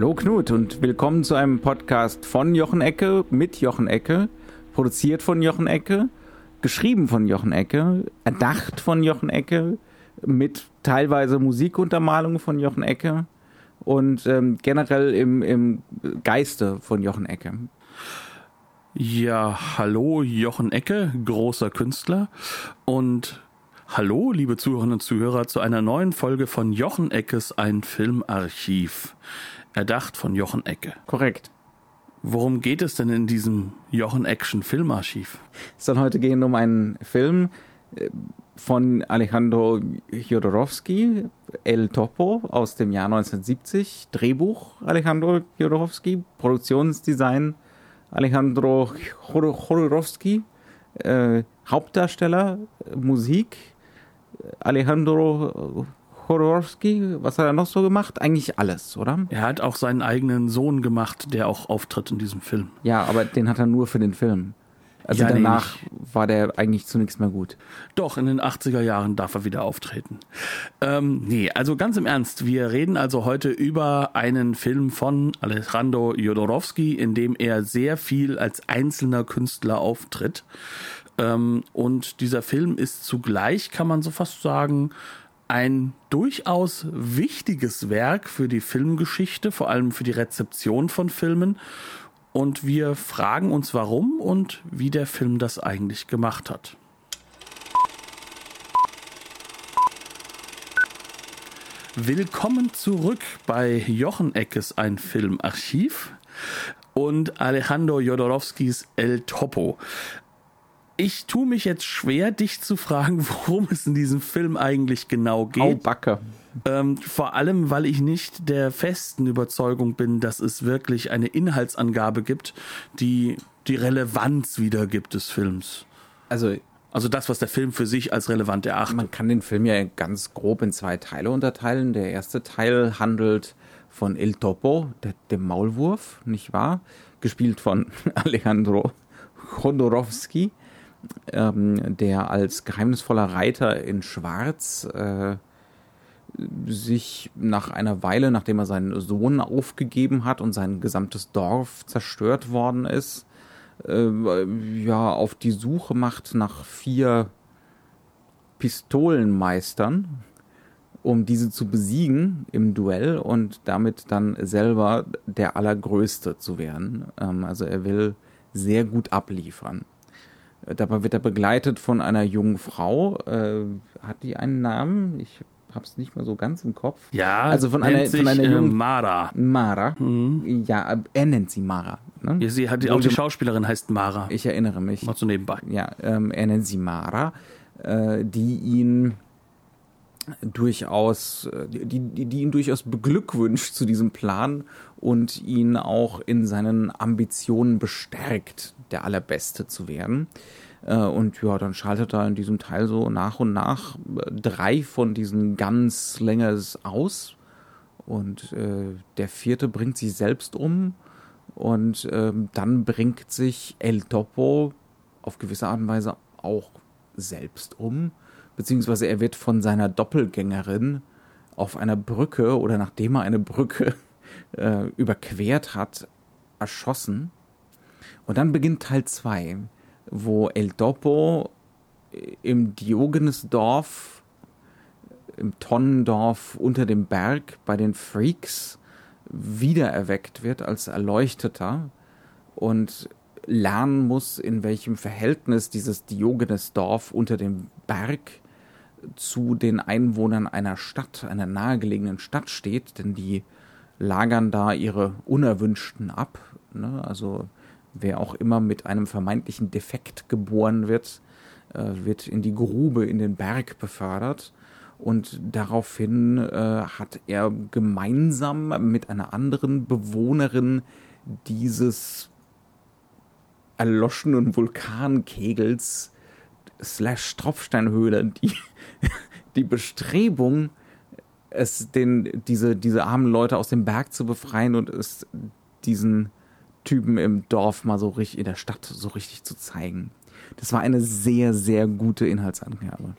Hallo Knut und willkommen zu einem Podcast von Jochen Ecke mit Jochen Ecke, produziert von Jochen Ecke, geschrieben von Jochen Ecke, erdacht von Jochen Ecke, mit teilweise Musikuntermalung von Jochen Ecke und ähm, generell im, im Geiste von Jochen Ecke. Ja, hallo Jochen Ecke, großer Künstler und Hallo, liebe Zuhörerinnen und Zuhörer, zu einer neuen Folge von Jochen Eckes Ein Filmarchiv erdacht von Jochen Ecke. Korrekt. Worum geht es denn in diesem Jochen Action Filmarchiv? Es soll heute gehen um einen Film äh, von Alejandro Jodorowsky, El Topo aus dem Jahr 1970. Drehbuch Alejandro Jodorowsky, Produktionsdesign Alejandro Jodorowsky, äh, Hauptdarsteller, Musik Alejandro Jodorowsky, was hat er noch so gemacht? Eigentlich alles, oder? Er hat auch seinen eigenen Sohn gemacht, der auch auftritt in diesem Film. Ja, aber den hat er nur für den Film. Also Ja, nee, danach war der eigentlich zunächst mal gut. Doch, in den 80er Jahren darf er wieder auftreten. Ähm, nee, also ganz im Ernst, wir reden also heute über einen Film von Alejandro Jodorowsky, in dem er sehr viel als einzelner Künstler auftritt. Ähm, und dieser Film ist zugleich, kann man so fast sagen, ein durchaus wichtiges Werk für die Filmgeschichte, vor allem für die Rezeption von Filmen. Und wir fragen uns, warum und wie der Film das eigentlich gemacht hat. Willkommen zurück bei Jochen Eckes Ein Filmarchiv und Alejandro Jodorowskis El Topo. Ich tue mich jetzt schwer, dich zu fragen, worum es in diesem Film eigentlich genau Au geht. Backe. Ähm, vor allem, weil ich nicht der festen Überzeugung bin, dass es wirklich eine Inhaltsangabe gibt, die die Relevanz wiedergibt des Films. Also Also das, was der Film für sich als relevant erachtet. man kann den Film ja ganz grob in zwei Teile unterteilen. Der erste Teil handelt von El Topo, der, dem Maulwurf, nicht wahr? Gespielt von Alejandro Jodorowsky, ähm, der als geheimnisvoller Reiter in Schwarz äh, sich nach einer Weile, nachdem er seinen Sohn aufgegeben hat und sein gesamtes Dorf zerstört worden ist, äh, ja, auf die Suche macht nach vier Pistolenmeistern, um diese zu besiegen im Duell und damit dann selber der Allergrößte zu werden. Ähm, also er will sehr gut abliefern. Äh, Dabei wird er begleitet von einer jungen Frau. Äh, hat die einen Namen? Ich hab's nicht mehr so ganz im Kopf. ja, also von einer- nennt von einer sich, äh, jungen- Mara. Mara. Ja, er nennt sie Mara. Ne? Ja, sie hat, auch die Schauspielerin heißt Mara. Ich erinnere mich. Mal so nebenbei. ja, ähm, er nennt sie Mara, äh, die ihn durchaus, äh, die, die, die ihn durchaus beglückwünscht zu diesem Plan und ihn auch in seinen Ambitionen bestärkt, der Allerbeste zu werden. Äh, und ja, dann schaltet er in diesem Teil so nach und nach äh, drei von diesen Gunslingers aus. Und äh, der vierte bringt sich selbst um. Und ähm, dann bringt sich El Topo auf gewisse Art und Weise auch selbst um. Beziehungsweise er wird von seiner Doppelgängerin auf einer Brücke oder nachdem er eine Brücke äh, überquert hat, erschossen. Und dann beginnt Teil 2, wo El Topo im Diogenesdorf, im Tonnendorf unter dem Berg bei den Freaks wiedererweckt wird als Erleuchteter und lernen muss, in welchem Verhältnis dieses Diogenesdorf unter dem Berg zu den Einwohnern einer Stadt, einer nahegelegenen Stadt steht, denn die lagern da ihre Unerwünschten ab. Ne? Also wer auch immer mit einem vermeintlichen Defekt geboren wird, äh, wird in die Grube, in den Berg befördert. Und daraufhin äh, hat er gemeinsam mit einer anderen Bewohnerin dieses erloschenen Vulkankegels slash Tropfsteinhöhle die, die Bestrebung, es den, diese, diese armen Leute aus dem Berg zu befreien und es diesen Typen im Dorf mal so richtig, in der Stadt so richtig zu zeigen. Das war eine sehr, sehr gute Inhaltsangabe.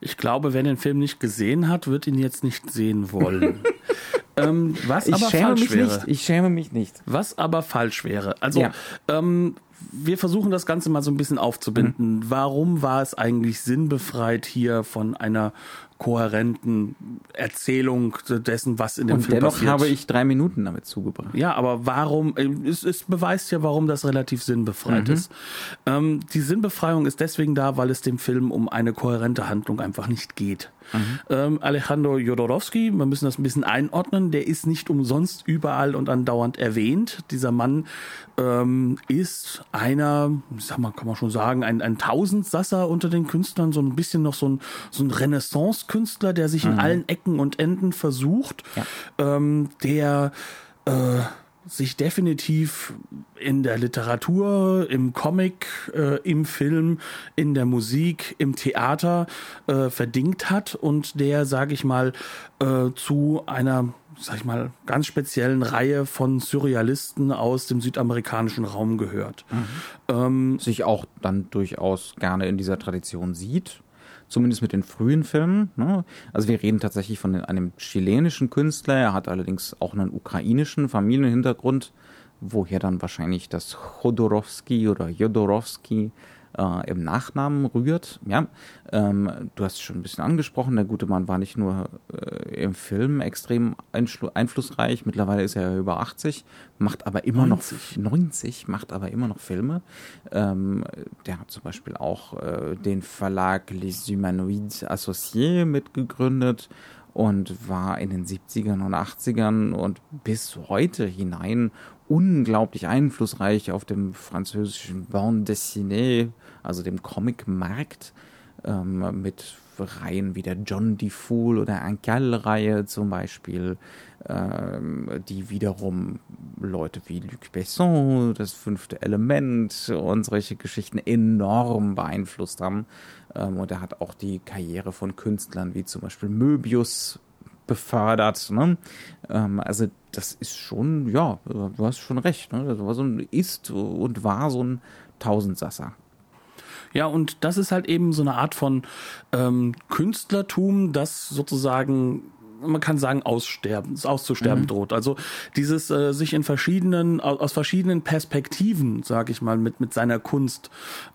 Ich glaube, wer den Film nicht gesehen hat, wird ihn jetzt nicht sehen wollen. ähm, was ich aber falsch wäre. Nicht. Ich schäme mich nicht. Was aber falsch wäre. Also, ja. ähm, wir versuchen das Ganze mal so ein bisschen aufzubinden. Mhm. Warum war es eigentlich sinnbefreit, hier von einer kohärenten Erzählung dessen, was in dem und Film dennoch passiert. habe ich drei Minuten damit zugebracht. Ja, aber warum, äh, es, es beweist ja, warum das relativ sinnbefreit mhm. ist. Ähm, die Sinnbefreiung ist deswegen da, weil es dem Film um eine kohärente Handlung einfach nicht geht. Mhm. Ähm, Alejandro Jodorowski, wir müssen das ein bisschen einordnen, der ist nicht umsonst überall und andauernd erwähnt. Dieser Mann ähm, ist einer, sag mal, kann man schon sagen, ein, ein Tausendsasser unter den Künstlern, so ein bisschen noch so ein, so ein Renaissance-Künstler, der sich mhm. in allen Ecken und Enden versucht, ja. ähm, der äh, sich definitiv in der Literatur, im Comic, äh, im Film, in der Musik, im Theater äh, verdingt hat und der, sage ich mal, äh, zu einer sag ich mal, ganz speziellen Reihe von Surrealisten aus dem südamerikanischen Raum gehört. Mhm. Ähm, Sich auch dann durchaus gerne in dieser Tradition sieht zumindest mit den frühen Filmen. Ne? Also wir reden tatsächlich von einem chilenischen Künstler, er hat allerdings auch einen ukrainischen Familienhintergrund, woher dann wahrscheinlich das Chodorowski oder Jodorowski äh, im Nachnamen rührt. Ja, ähm, du hast es schon ein bisschen angesprochen, der gute Mann war nicht nur äh, im Film extrem einflussreich, mittlerweile ist er über 80, macht aber immer 90. noch 90, macht aber immer noch Filme. Ähm, der hat zum Beispiel auch äh, den Verlag Les Humanoides Associés mitgegründet und war in den 70ern und 80ern und bis heute hinein unglaublich einflussreich auf dem französischen Bande dessinée, also dem Comicmarkt, ähm, mit Reihen wie der John D. Fool oder Ancal-Reihe zum Beispiel, ähm, die wiederum Leute wie Luc Besson, das fünfte Element und solche Geschichten enorm beeinflusst haben. Ähm, und er hat auch die Karriere von Künstlern wie zum Beispiel Möbius befördert. Ne? Ähm, also das ist schon, ja, du hast schon recht. Ne? Das war so ein, ist und war so ein Tausendsasser. Ja, und das ist halt eben so eine Art von ähm, Künstlertum, das sozusagen man kann sagen, aussterben, auszusterben mhm. droht. Also dieses äh, sich in verschiedenen, aus verschiedenen Perspektiven, sage ich mal, mit, mit seiner Kunst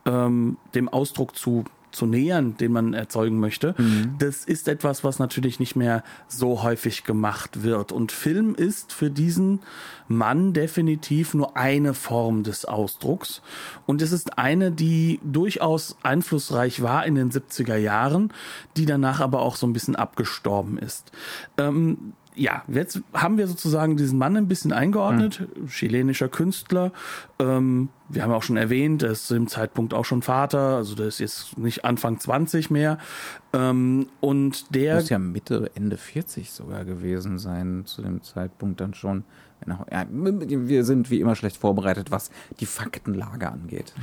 ähm, dem Ausdruck zu zu nähern, den man erzeugen möchte. Mhm. Das ist etwas, was natürlich nicht mehr so häufig gemacht wird. Und Film ist für diesen Mann definitiv nur eine Form des Ausdrucks. Und es ist eine, die durchaus einflussreich war in den 70er Jahren, die danach aber auch so ein bisschen abgestorben ist. Ähm, ja, jetzt haben wir sozusagen diesen Mann ein bisschen eingeordnet, mhm. chilenischer Künstler. Ähm, wir haben auch schon erwähnt, er ist zu dem Zeitpunkt auch schon Vater, also der ist jetzt nicht Anfang 20 mehr. Ähm, und der muss ja Mitte, Ende 40 sogar gewesen sein, zu dem Zeitpunkt dann schon. Genau. Wir sind wie immer schlecht vorbereitet, was die Faktenlage angeht.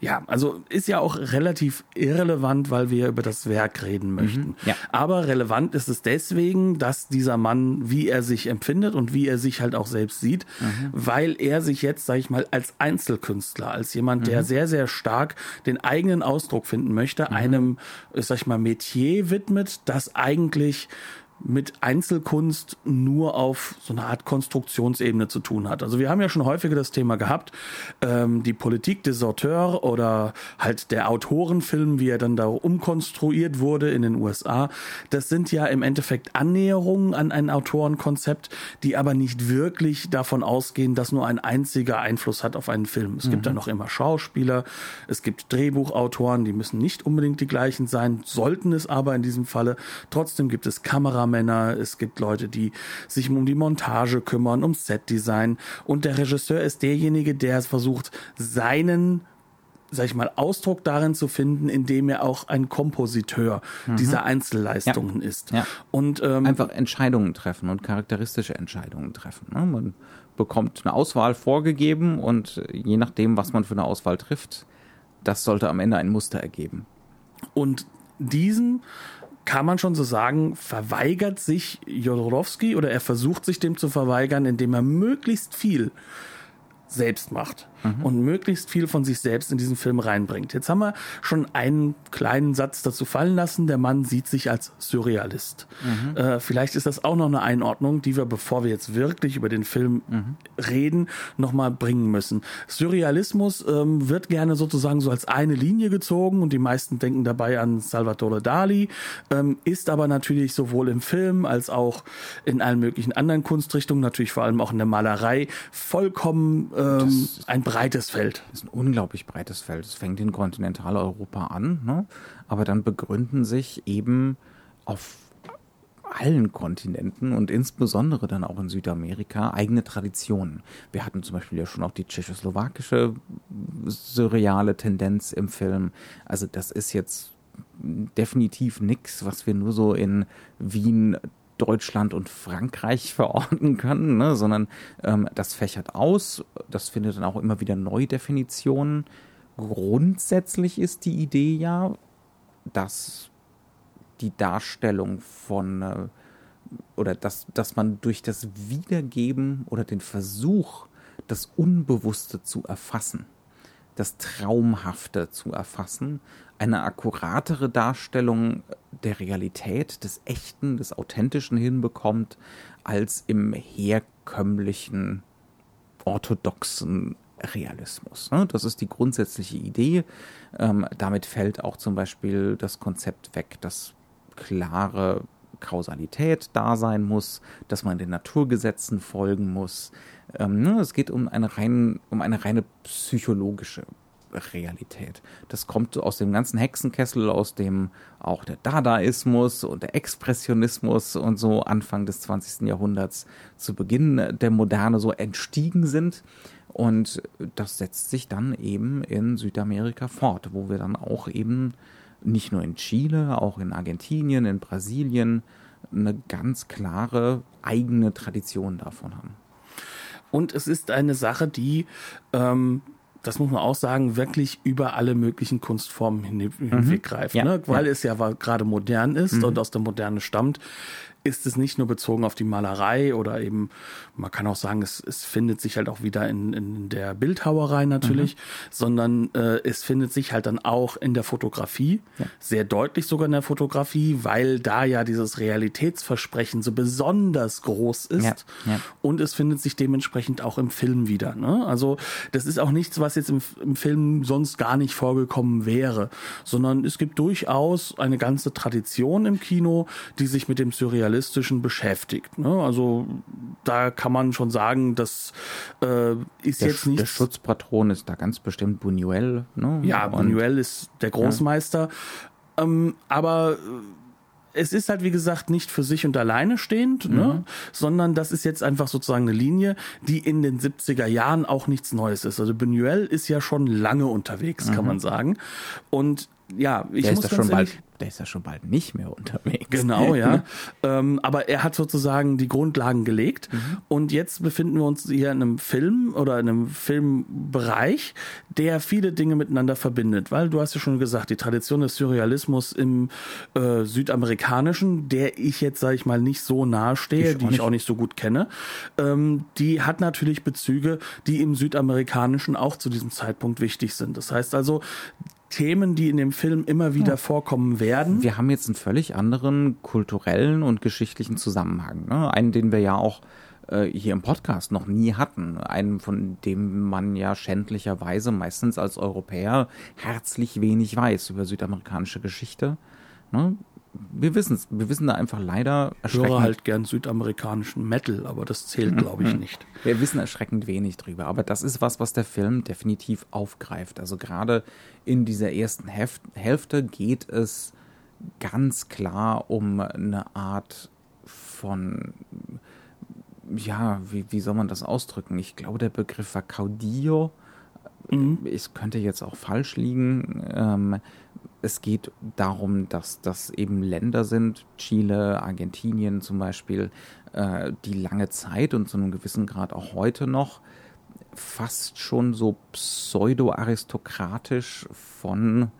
Ja, also ist ja auch relativ irrelevant, weil wir über das Werk reden möchten. Mhm, ja. Aber relevant ist es deswegen, dass dieser Mann, wie er sich empfindet und wie er sich halt auch selbst sieht, mhm. weil er sich jetzt, sag ich mal, als Einzelkünstler, als jemand, der mhm. sehr, sehr stark den eigenen Ausdruck finden möchte, mhm. einem, sag ich mal, Metier widmet, das eigentlich mit Einzelkunst nur auf so eine Art Konstruktionsebene zu tun hat. Also wir haben ja schon häufiger das Thema gehabt, ähm, die Politik des Auteurs oder halt der Autorenfilm, wie er dann da umkonstruiert wurde in den USA. Das sind ja im Endeffekt Annäherungen an ein Autorenkonzept, die aber nicht wirklich davon ausgehen, dass nur ein einziger Einfluss hat auf einen Film. Es mhm. gibt da noch immer Schauspieler, es gibt Drehbuchautoren, die müssen nicht unbedingt die gleichen sein, sollten es aber in diesem Falle. Trotzdem gibt es Kameramann, Kameramänner, es gibt Leute, die sich um die Montage kümmern, um Setdesign und der Regisseur ist derjenige, der es versucht, seinen sag ich mal, Ausdruck darin zu finden, indem er auch ein Kompositeur mhm. dieser Einzelleistungen ja. ist. Ja. Und ähm, einfach Entscheidungen treffen und charakteristische Entscheidungen treffen. Ne? Man bekommt eine Auswahl vorgegeben und je nachdem, was man für eine Auswahl trifft, das sollte am Ende ein Muster ergeben. Und diesen kann man schon so sagen, verweigert sich Jodorowski oder er versucht sich dem zu verweigern, indem er möglichst viel selbst macht mhm. und möglichst viel von sich selbst in diesen Film reinbringt. Jetzt haben wir schon einen kleinen Satz dazu fallen lassen. Der Mann sieht sich als Surrealist. Mhm. Äh, vielleicht ist das auch noch eine Einordnung, die wir, bevor wir jetzt wirklich über den Film mhm. reden, nochmal bringen müssen. Surrealismus ähm, wird gerne sozusagen so als eine Linie gezogen und die meisten denken dabei an Salvatore Dali, ähm, ist aber natürlich sowohl im Film als auch in allen möglichen anderen Kunstrichtungen, natürlich vor allem auch in der Malerei, vollkommen ähm, ein breites Feld. Das ist ein unglaublich breites Feld. Es fängt in Kontinentaleuropa an, ne? aber dann begründen sich eben auf allen Kontinenten und insbesondere dann auch in Südamerika eigene Traditionen. Wir hatten zum Beispiel ja schon auch die tschechoslowakische surreale Tendenz im Film. Also das ist jetzt definitiv nichts, was wir nur so in Wien Deutschland und Frankreich verorten können, ne, sondern ähm, das fächert aus, das findet dann auch immer wieder Neudefinitionen. Grundsätzlich ist die Idee ja, dass die Darstellung von äh, oder dass, dass man durch das Wiedergeben oder den Versuch, das Unbewusste zu erfassen, das Traumhafte zu erfassen, eine akkuratere Darstellung der Realität, des Echten, des Authentischen hinbekommt, als im herkömmlichen, orthodoxen Realismus. Ne? Das ist die grundsätzliche Idee. Ähm, damit fällt auch zum Beispiel das Konzept weg, dass klare Kausalität da sein muss, dass man den Naturgesetzen folgen muss. Ähm, ne? Es geht um eine, rein, um eine reine psychologische Realität. Das kommt aus dem ganzen Hexenkessel, aus dem auch der Dadaismus und der Expressionismus und so Anfang des 20. Jahrhunderts zu Beginn der Moderne so entstiegen sind. Und das setzt sich dann eben in Südamerika fort, wo wir dann auch eben nicht nur in Chile, auch in Argentinien, in Brasilien eine ganz klare eigene Tradition davon haben. Und es ist eine Sache, die ähm, das muss man auch sagen, wirklich über alle möglichen Kunstformen hinweggreift. Mhm. Ne? Weil ja. es ja gerade modern ist mhm. und aus der Moderne stammt, ist es nicht nur bezogen auf die Malerei oder eben, man kann auch sagen, es, es findet sich halt auch wieder in, in der Bildhauerei natürlich, mhm. sondern äh, es findet sich halt dann auch in der Fotografie, ja. sehr deutlich sogar in der Fotografie, weil da ja dieses Realitätsversprechen so besonders groß ist ja. Ja. und es findet sich dementsprechend auch im Film wieder. Ne? Also das ist auch nichts, was jetzt im, im Film sonst gar nicht vorgekommen wäre, sondern es gibt durchaus eine ganze Tradition im Kino, die sich mit dem Surrealismus Realistischen beschäftigt. Ne? Also da kann man schon sagen, das äh, ist der, jetzt nicht. Der Schutzpatron ist da ganz bestimmt Buñuel. Ne? Ja, Buñuel ist der Großmeister. Ja. Ähm, aber es ist halt, wie gesagt, nicht für sich und alleine stehend, ne? mhm. ne? sondern das ist jetzt einfach sozusagen eine Linie, die in den 70er Jahren auch nichts Neues ist. Also Buñuel ist ja schon lange unterwegs, mhm. kann man sagen. Und ja, ich der muss ist schon bald, der ist ja schon bald nicht mehr unterwegs. Genau, ja. ähm, aber er hat sozusagen die Grundlagen gelegt mhm. und jetzt befinden wir uns hier in einem Film oder in einem Filmbereich, der viele Dinge miteinander verbindet, weil du hast ja schon gesagt, die Tradition des Surrealismus im äh, südamerikanischen, der ich jetzt sage ich mal nicht so nahe stehe, die ich auch nicht so gut kenne, ähm, die hat natürlich Bezüge, die im südamerikanischen auch zu diesem Zeitpunkt wichtig sind. Das heißt also, Themen, die in dem Film immer wieder ja. vorkommen werden. Wir haben jetzt einen völlig anderen kulturellen und geschichtlichen Zusammenhang. Ne? Einen, den wir ja auch äh, hier im Podcast noch nie hatten. Einen, von dem man ja schändlicherweise meistens als Europäer herzlich wenig weiß über südamerikanische Geschichte. Ne? Wir wissen es, wir wissen da einfach leider erschreckend. Ich höre halt gern südamerikanischen Metal, aber das zählt, glaube ich, nicht. Wir wissen erschreckend wenig drüber, aber das ist was, was der Film definitiv aufgreift. Also gerade in dieser ersten Hälf Hälfte geht es ganz klar um eine Art von, ja, wie, wie soll man das ausdrücken? Ich glaube, der Begriff war Caudillo, mhm. ich könnte jetzt auch falsch liegen. Ähm, es geht darum, dass das eben Länder sind, Chile, Argentinien zum Beispiel, äh, die lange Zeit und zu einem gewissen Grad auch heute noch fast schon so pseudo-aristokratisch von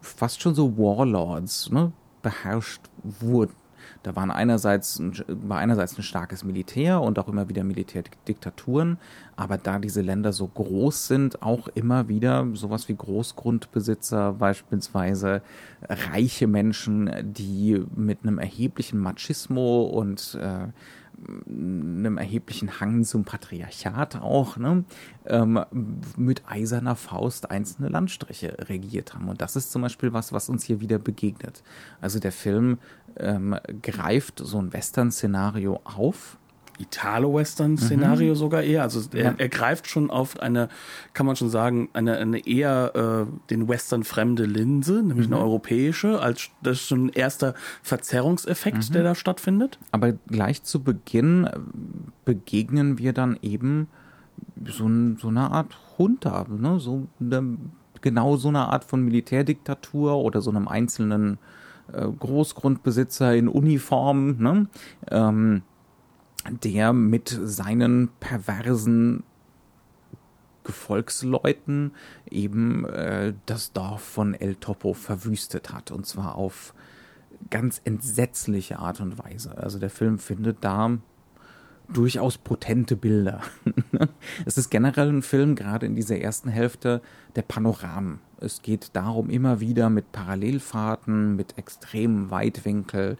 fast schon so Warlords ne, beherrscht wurden. Da waren einerseits, war einerseits ein starkes Militär und auch immer wieder Militärdiktaturen, aber da diese Länder so groß sind, auch immer wieder sowas wie Großgrundbesitzer, beispielsweise reiche Menschen, die mit einem erheblichen Machismo und äh, einem erheblichen Hang zum Patriarchat auch, ne, ähm, mit eiserner Faust einzelne Landstriche regiert haben. Und das ist zum Beispiel was, was uns hier wieder begegnet. Also der Film ähm, greift so ein Western-Szenario auf Italo-Western-Szenario mhm. sogar eher. Also er, ja. er, greift schon auf eine, kann man schon sagen, eine, eine eher äh, den Western fremde Linse, nämlich mhm. eine europäische, als das ist schon ein erster Verzerrungseffekt, mhm. der da stattfindet. Aber gleich zu Beginn äh, begegnen wir dann eben so, so eine Art Junta, ne? so eine, genau so eine Art von Militärdiktatur oder so einem einzelnen äh, Großgrundbesitzer in Uniform, ne? Ähm, der mit seinen perversen Gefolgsleuten eben äh, das Dorf von El Topo verwüstet hat. Und zwar auf ganz entsetzliche Art und Weise. Also der Film findet da durchaus potente Bilder. es ist generell ein Film, gerade in dieser ersten Hälfte, der Panoramen. Es geht darum, immer wieder mit Parallelfahrten, mit extremem Weitwinkel,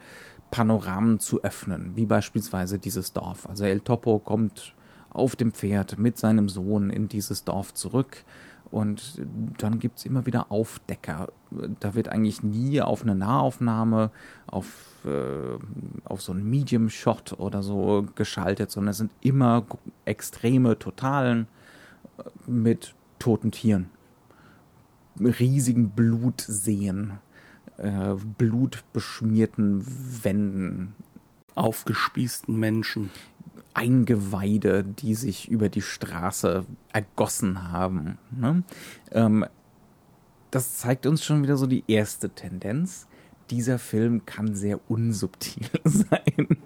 Panoramen zu öffnen, wie beispielsweise dieses Dorf. Also El Topo kommt auf dem Pferd mit seinem Sohn in dieses Dorf zurück und dann gibt es immer wieder Aufdecker. Da wird eigentlich nie auf eine Nahaufnahme, auf, äh, auf so einen Medium-Shot oder so geschaltet, sondern es sind immer extreme Totalen äh, mit toten Tieren, riesigen Blutseen äh, blutbeschmierten Wänden. Aufgespießten Menschen. Eingeweide, die sich über die Straße ergossen haben. Ne? Ähm, das zeigt uns schon wieder so die erste Tendenz. Dieser Film kann sehr unsubtil sein.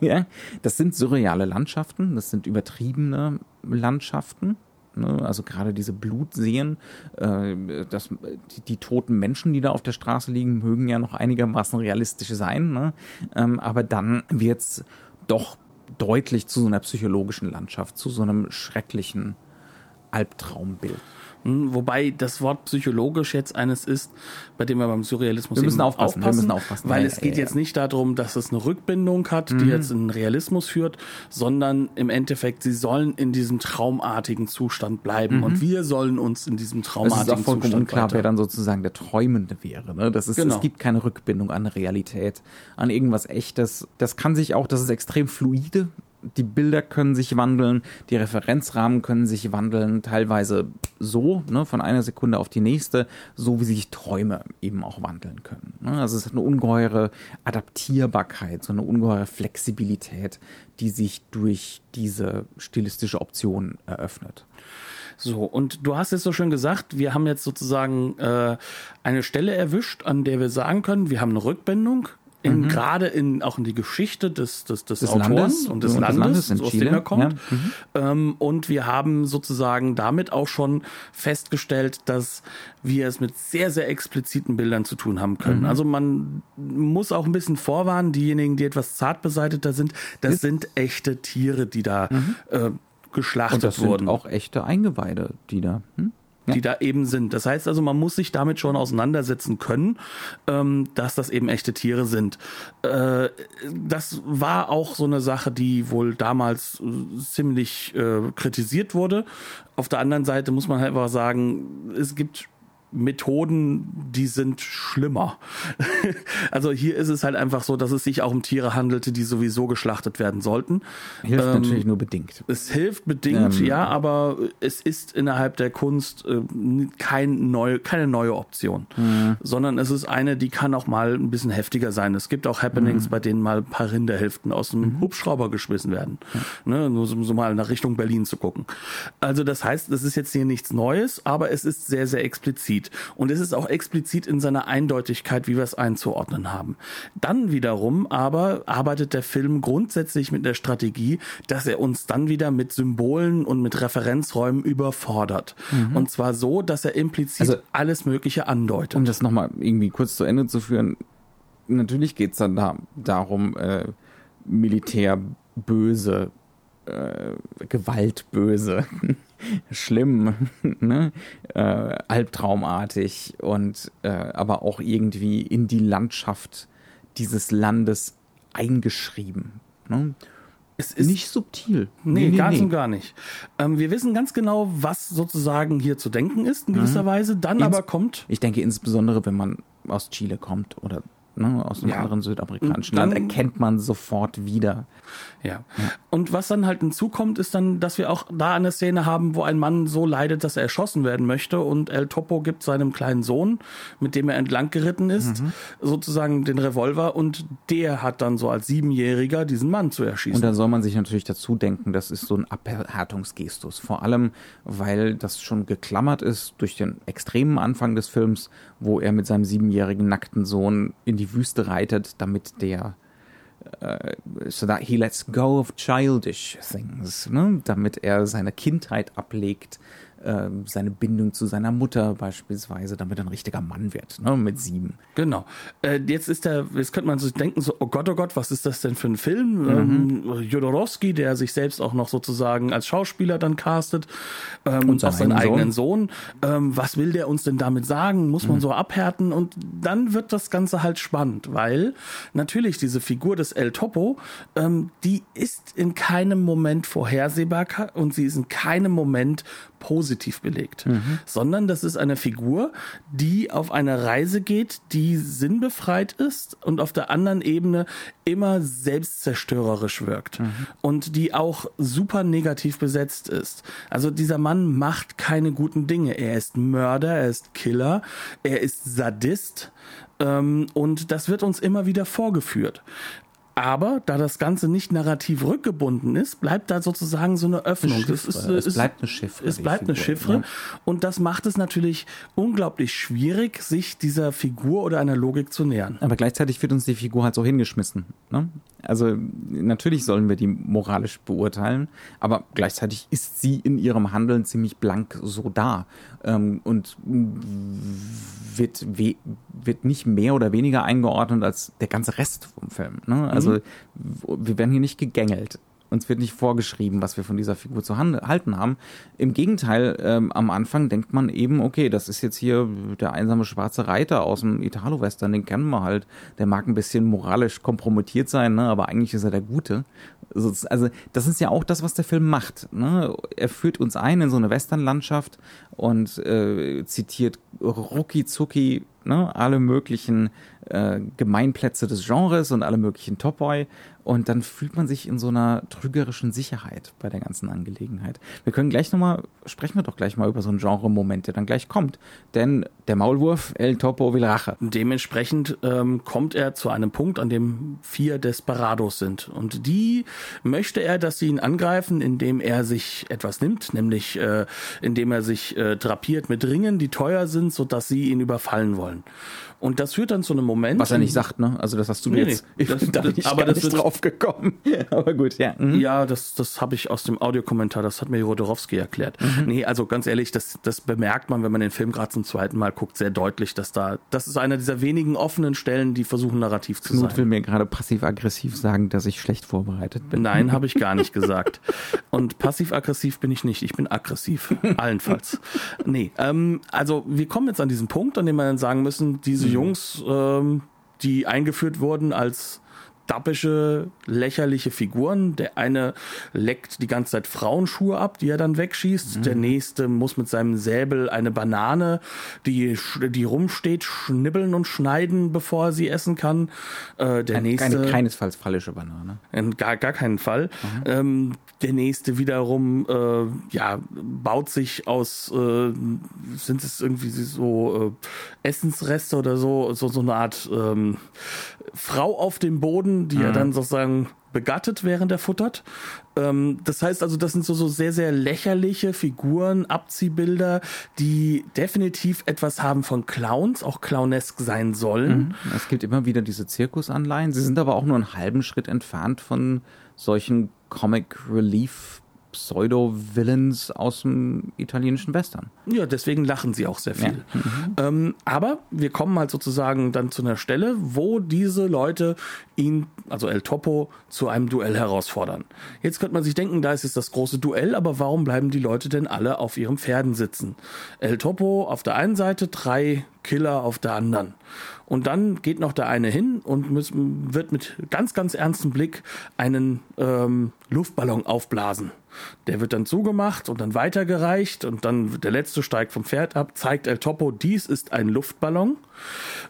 ja? Das sind surreale Landschaften, das sind übertriebene Landschaften. Ne? Also gerade diese Blutseen, äh, das, die, die, toten Menschen, die da auf der Straße liegen, mögen ja noch einigermaßen realistisch sein. Ne? Ähm, aber dann wird's doch deutlich zu so einer psychologischen Landschaft, zu so einem schrecklichen Albtraumbild. Hm, wobei das Wort psychologisch jetzt eines ist, bei dem wir beim Surrealismus wir müssen aufpassen, aufpassen, wir müssen aufpassen, weil ja, es geht ja, jetzt ja. nicht darum, dass es eine Rückbindung hat, die mhm. jetzt in Realismus führt, sondern im Endeffekt, sie sollen in diesem traumartigen Zustand bleiben mhm. und wir sollen uns in diesem traumartigen Zustand Es ist auch vollkommen unklar, weiter. wer dann sozusagen der Träumende wäre. Ne? Das ist, genau. Es gibt keine Rückbindung an Realität, an irgendwas Echtes. Das kann sich auch, das ist extrem fluide die Bilder können sich wandeln, die Referenzrahmen können sich wandeln, teilweise so, ne, von einer Sekunde auf die nächste, so wie sich Träume eben auch wandeln können. Ne? Also es hat eine ungeheure Adaptierbarkeit, so eine ungeheure Flexibilität, die sich durch diese stilistische Option eröffnet. So, und du hast es so schön gesagt, wir haben jetzt sozusagen äh, eine Stelle erwischt, an der wir sagen können, wir haben eine Rückbindung, in, mhm. gerade in auch in die Geschichte des, des, des, des Autoren Landes, und des und Landes, Landes aus Chile. dem er kommt. Ja. Mhm. Ähm, und wir haben sozusagen damit auch schon festgestellt, dass wir es mit sehr, sehr expliziten Bildern zu tun haben können. Mhm. Also man muss auch ein bisschen vorwarnen, diejenigen, die etwas zart beseiteter sind, das Ist sind echte Tiere, die da mhm. äh, geschlachtet und das wurden. Sind auch echte Eingeweide, die da. Hm? Die da eben sind. Das heißt also, man muss sich damit schon auseinandersetzen können, ähm, dass das eben echte Tiere sind. Äh, das war auch so eine Sache, die wohl damals äh, ziemlich äh, kritisiert wurde. Auf der anderen Seite muss man halt einfach sagen, es gibt Methoden, die sind schlimmer. also hier ist es halt einfach so, dass es sich auch um Tiere handelte, die sowieso geschlachtet werden sollten. Hilft ähm, natürlich nur bedingt. Es hilft bedingt, ähm, ja, aber es ist innerhalb der Kunst äh, kein neu, keine neue Option, mhm. sondern es ist eine, die kann auch mal ein bisschen heftiger sein. Es gibt auch Happenings, mhm. bei denen mal ein paar Rinderhälften aus einem mhm. Hubschrauber geschmissen werden. Ne, nur so, so mal nach Richtung Berlin zu gucken. Also das heißt, das ist jetzt hier nichts Neues, aber es ist sehr, sehr explizit explizit. Und es ist auch explizit in seiner Eindeutigkeit, wie wir es einzuordnen haben. Dann wiederum aber arbeitet der Film grundsätzlich mit der Strategie, dass er uns dann wieder mit Symbolen und mit Referenzräumen überfordert. Mhm. Und zwar so, dass er implizit also, alles Mögliche andeutet. Um das nochmal irgendwie kurz zu Ende zu führen, natürlich geht es dann da, darum, äh, Militär böse, äh, Gewalt böse schlimm, ne? äh, albtraumartig und äh, aber auch irgendwie in die Landschaft dieses Landes eingeschrieben. Ne? Es ist nicht subtil. Nee, nee, nee ganz nee. und gar nicht. Ähm, wir wissen ganz genau, was sozusagen hier zu denken ist in gewisser mhm. Weise. Dann Ins aber kommt. Ich denke insbesondere, wenn man aus Chile kommt oder ne, aus einem ja. anderen südamerikanischen Land, erkennt man sofort wieder. Ja. Und was dann halt hinzukommt, ist dann, dass wir auch da eine Szene haben, wo ein Mann so leidet, dass er erschossen werden möchte und El Topo gibt seinem kleinen Sohn, mit dem er entlang geritten ist, mhm. sozusagen den Revolver und der hat dann so als Siebenjähriger diesen Mann zu erschießen. Und da soll man sich natürlich dazu denken, das ist so ein Abhärtungsgestus. Vor allem, weil das schon geklammert ist durch den extremen Anfang des Films, wo er mit seinem siebenjährigen nackten Sohn in die Wüste reitet, damit der uh, so that he lets go of childish things, ne? damit er seine Kindheit ablegt äh, seine Bindung zu seiner Mutter beispielsweise, damit er ein richtiger Mann wird, ne, mit sieben. Genau. Äh, jetzt ist der, jetzt könnte man sich denken, so, oh Gott, oh Gott, was ist das denn für ein Film? Mhm. Ähm, Jodorowski, der sich selbst auch noch sozusagen als Schauspieler dann castet ähm, und auch seinen eigenen Sohn. Sohn. Ähm, was will der uns denn damit sagen? Muss man mhm. so abhärten? Und dann wird das Ganze halt spannend, weil natürlich diese Figur des El Topo, ähm, die ist in keinem Moment vorhersehbar und sie ist in keinem Moment positiv belegt, mhm. sondern das ist eine Figur, die auf eine Reise geht, die sinnbefreit ist und auf der anderen Ebene immer selbstzerstörerisch wirkt mhm. und die auch super negativ besetzt ist. Also dieser Mann macht keine guten Dinge. Er ist Mörder, er ist Killer, er ist Sadist. Ähm, und das wird uns immer wieder vorgeführt. Aber da das Ganze nicht narrativ rückgebunden ist, bleibt da sozusagen so eine Öffnung. Eine ist, es bleibt eine Chiffre. Es bleibt eine Chiffre. Ja. Und das macht es natürlich unglaublich schwierig, sich dieser Figur oder einer Logik zu nähern. Aber gleichzeitig wird uns die Figur halt so hingeschmissen. Ne? Also natürlich sollen wir die moralisch beurteilen, aber gleichzeitig ist sie in ihrem Handeln ziemlich blank so da ähm, und wird, wird nicht mehr oder weniger eingeordnet als der ganze Rest vom Film. Ne? Also mhm. wir werden hier nicht gegängelt uns wird nicht vorgeschrieben, was wir von dieser Figur zu halten haben. Im Gegenteil, ähm, am Anfang denkt man eben, okay, das ist jetzt hier der einsame schwarze Reiter aus dem Italo-Western, den kennen wir halt. Der mag ein bisschen moralisch kompromittiert sein, ne? aber eigentlich ist er der Gute. Also, das ist ja auch das, was der Film macht. Ne? Er führt uns ein in so eine Westernlandschaft und äh, zitiert rucki zucki ne? alle möglichen äh, Gemeinplätze des Genres und alle möglichen Topoi und dann fühlt man sich in so einer trügerischen Sicherheit bei der ganzen Angelegenheit. Wir können gleich nochmal, sprechen wir doch gleich mal über so einen Genre-Moment, der dann gleich kommt. Denn der Maulwurf El Topo will Rache. Dementsprechend ähm, kommt er zu einem Punkt, an dem vier Desperados sind. Und die möchte er, dass sie ihn angreifen, indem er sich etwas nimmt, nämlich äh, indem er sich äh, drapiert mit Ringen, die teuer sind, sodass sie ihn überfallen wollen. Und das führt dann zu einem Moment. Was er nicht sagt, ne? Also das hast du nee, jetzt. Nee, ich das, bin da das, nicht, aber das nicht drauf gekommen. aber gut, ja. Mhm. Ja, das, das habe ich aus dem Audiokommentar, das hat mir Jodorowski erklärt. Mhm. Nee, also ganz ehrlich, das, das bemerkt man, wenn man den Film gerade zum zweiten Mal guckt, sehr deutlich, dass da, das ist einer dieser wenigen offenen Stellen, die versuchen narrativ zu Knut sein. will mir gerade passiv-aggressiv sagen, dass ich schlecht vorbereitet bin. Nein, habe ich gar nicht gesagt. Und passiv-aggressiv bin ich nicht, ich bin aggressiv. Allenfalls. Nee, ähm, also wir kommen jetzt an diesen Punkt, an dem wir dann sagen müssen, diese diese Jungs, ähm, die eingeführt wurden als dappische, lächerliche Figuren. Der eine leckt die ganze Zeit Frauenschuhe ab, die er dann wegschießt. Mhm. Der nächste muss mit seinem Säbel eine Banane, die, die rumsteht, schnibbeln und schneiden, bevor er sie essen kann. Äh, der Keine, nächste. Keine keinesfalls fallische Banane. Gar, gar keinen Fall. Mhm. Ähm, der nächste wiederum, äh, ja, baut sich aus, äh, sind es irgendwie so äh, Essensreste oder so, so, so eine Art ähm, Frau auf dem Boden, die mhm. er dann sozusagen begattet, während er futtert. Ähm, das heißt also, das sind so, so sehr, sehr lächerliche Figuren, Abziehbilder, die definitiv etwas haben von Clowns, auch clownesk sein sollen. Mhm. Es gibt immer wieder diese Zirkusanleihen. Sie sind aber auch nur einen halben Schritt entfernt von solchen Comic Relief Pseudo-Villains aus dem italienischen Western. Ja, deswegen lachen sie auch sehr viel. Ja. Mhm. Ähm, aber wir kommen halt sozusagen dann zu einer Stelle, wo diese Leute ihn, also El Topo, zu einem Duell herausfordern. Jetzt könnte man sich denken, da ist jetzt das große Duell, aber warum bleiben die Leute denn alle auf ihren Pferden sitzen? El Topo auf der einen Seite, drei Killer auf der anderen. Und dann geht noch der eine hin und wird mit ganz, ganz ernstem Blick einen ähm, Luftballon aufblasen. Der wird dann zugemacht und dann weitergereicht und dann der letzte steigt vom Pferd ab, zeigt El Topo, dies ist ein Luftballon.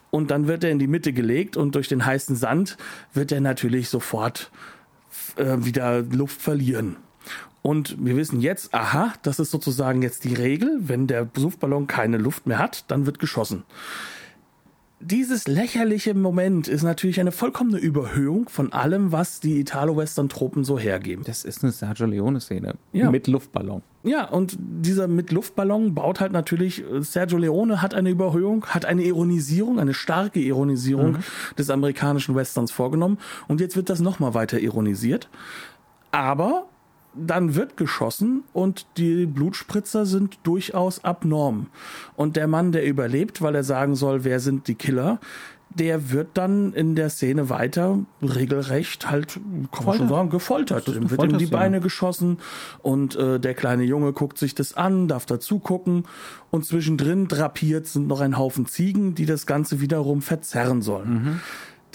Und dann wird er in die Mitte gelegt und durch den heißen Sand wird er natürlich sofort äh, wieder Luft verlieren. Und wir wissen jetzt, aha, das ist sozusagen jetzt die Regel. Wenn der Luftballon keine Luft mehr hat, dann wird geschossen dieses lächerliche Moment ist natürlich eine vollkommene Überhöhung von allem, was die Italo-Western-Tropen so hergeben. Das ist eine Sergio Leone-Szene ja. mit Luftballon. Ja, und dieser mit Luftballon baut halt natürlich, Sergio Leone hat eine Überhöhung, hat eine Ironisierung, eine starke Ironisierung mhm. des amerikanischen Westerns vorgenommen. Und jetzt wird das nochmal weiter ironisiert. Aber dann wird geschossen und die Blutspritzer sind durchaus abnorm. Und der Mann, der überlebt, weil er sagen soll, wer sind die Killer, der wird dann in der Szene weiter regelrecht halt, kann man schon sagen, gefoltert. Dem wird in die Beine geschossen und äh, der kleine Junge guckt sich das an, darf dazu gucken und zwischendrin drapiert sind noch ein Haufen Ziegen, die das Ganze wiederum verzerren sollen. Mhm.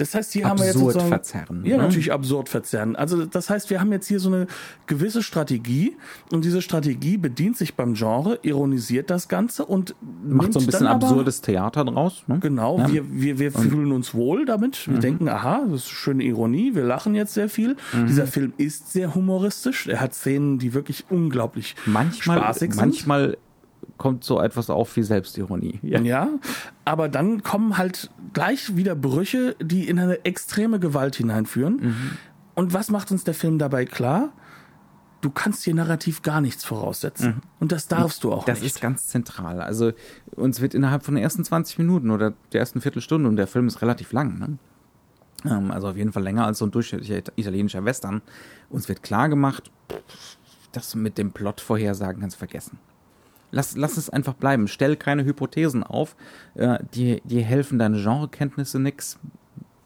Das heißt, hier absurd haben wir jetzt sozusagen, verzerren. Ja, ne? natürlich absurd verzerren. Also das heißt, wir haben jetzt hier so eine gewisse Strategie und diese Strategie bedient sich beim Genre, ironisiert das Ganze und macht so ein bisschen absurdes aber, Theater draus. Ne? Genau, ja. wir, wir, wir fühlen uns wohl damit. Wir mhm. denken, aha, das ist schöne Ironie, wir lachen jetzt sehr viel. Mhm. Dieser Film ist sehr humoristisch. Er hat Szenen, die wirklich unglaublich manchmal, spaßig sind. Manchmal kommt so etwas auf wie Selbstironie. Ja. ja, aber dann kommen halt gleich wieder Brüche, die in eine extreme Gewalt hineinführen. Mhm. Und was macht uns der Film dabei klar? Du kannst hier narrativ gar nichts voraussetzen. Mhm. Und das darfst du auch das nicht. Das ist ganz zentral. Also uns wird innerhalb von den ersten 20 Minuten oder der ersten Viertelstunde, und der Film ist relativ lang, ne? Ähm, also auf jeden Fall länger als so ein durchschnittlicher italienischer Western, uns wird klar gemacht, das mit dem Plot vorhersagen kannst vergessen. Lass, lass es einfach bleiben. Stell keine Hypothesen auf. Äh, die, die helfen deine Genrekenntnisse nix.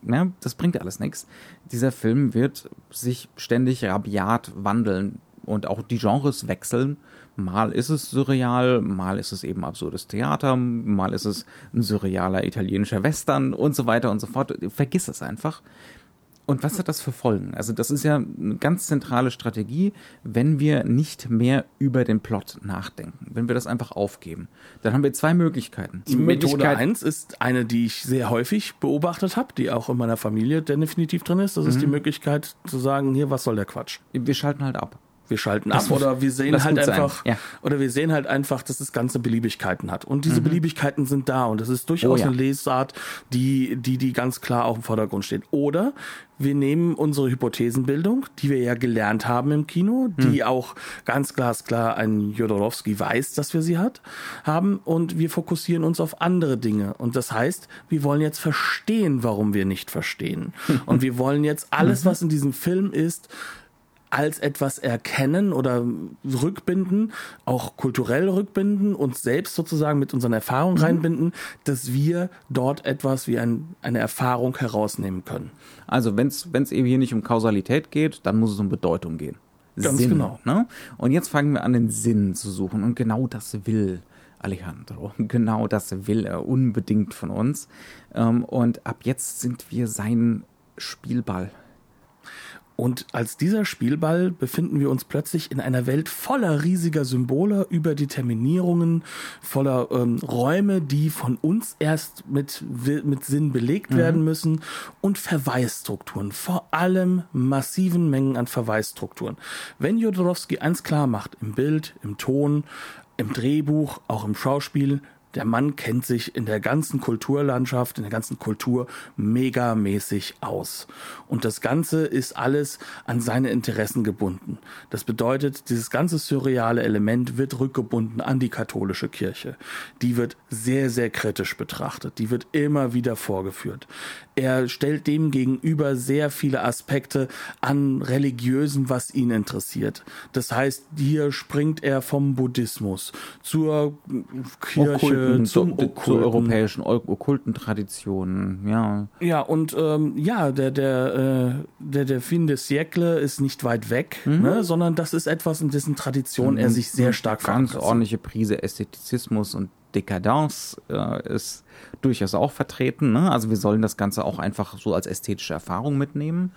Ja, das bringt alles nichts. Dieser Film wird sich ständig rabiat wandeln und auch die Genres wechseln. Mal ist es surreal, mal ist es eben absurdes Theater, mal ist es ein surrealer italienischer Western und so weiter und so fort. Vergiss es einfach. Und was hat das für Folgen? Also das ist ja eine ganz zentrale Strategie, wenn wir nicht mehr über den Plot nachdenken, wenn wir das einfach aufgeben. Dann haben wir zwei Möglichkeiten. Die Methode 1 ist eine, die ich sehr häufig beobachtet habe, die auch in meiner Familie definitiv drin ist. Das mhm. ist die Möglichkeit zu sagen, hier, was soll der Quatsch? Wir schalten halt ab wir schalten das ab oder wir sehen halt einfach ja. oder wir sehen halt einfach, dass das ganze Beliebigkeiten hat und diese mhm. Beliebigkeiten sind da und das ist durchaus oh, ja. eine Lesart, die die die ganz klar auch im Vordergrund steht. Oder wir nehmen unsere Hypothesenbildung, die wir ja gelernt haben im Kino, die mhm. auch ganz glasklar ein Jodorowski weiß, dass wir sie hat, haben und wir fokussieren uns auf andere Dinge und das heißt, wir wollen jetzt verstehen, warum wir nicht verstehen und wir wollen jetzt alles, mhm. was in diesem Film ist, als etwas erkennen oder rückbinden, auch kulturell rückbinden, uns selbst sozusagen mit unseren Erfahrungen mhm. reinbinden, dass wir dort etwas wie ein, eine Erfahrung herausnehmen können. Also wenn es eben hier nicht um Kausalität geht, dann muss es um Bedeutung gehen. Ganz Sinn, genau. Ne? Und jetzt fangen wir an, den Sinn zu suchen. Und genau das will Alejandro. Genau das will er unbedingt von uns. Ähm, und ab jetzt sind wir sein Spielball Und als dieser Spielball befinden wir uns plötzlich in einer Welt voller riesiger Symbole über Determinierungen, voller ähm, Räume, die von uns erst mit, mit Sinn belegt mhm. werden müssen und Verweisstrukturen, vor allem massiven Mengen an Verweisstrukturen. Wenn Jodorowsky eins klar macht, im Bild, im Ton, im Drehbuch, auch im Schauspiel, der Mann kennt sich in der ganzen Kulturlandschaft, in der ganzen Kultur megamäßig aus. Und das Ganze ist alles an seine Interessen gebunden. Das bedeutet, dieses ganze surreale Element wird rückgebunden an die katholische Kirche. Die wird sehr, sehr kritisch betrachtet. Die wird immer wieder vorgeführt. Er stellt dem gegenüber sehr viele Aspekte an religiösen, was ihn interessiert. Das heißt, hier springt er vom Buddhismus zur Kirche, Okkulten, zum Okkulten. zu europäischen okkulten Traditionen, ja. Ja, und ähm, ja, der, der, äh, der, der Fin des Siècle ist nicht weit weg, mhm. ne, sondern das ist etwas, in dessen Tradition mhm. er sich sehr stark Ganz ordentliche Prise Ästhetizismus und Dekadence äh, ist durchaus auch vertreten. Ne? Also wir sollen das Ganze auch einfach so als ästhetische Erfahrung mitnehmen.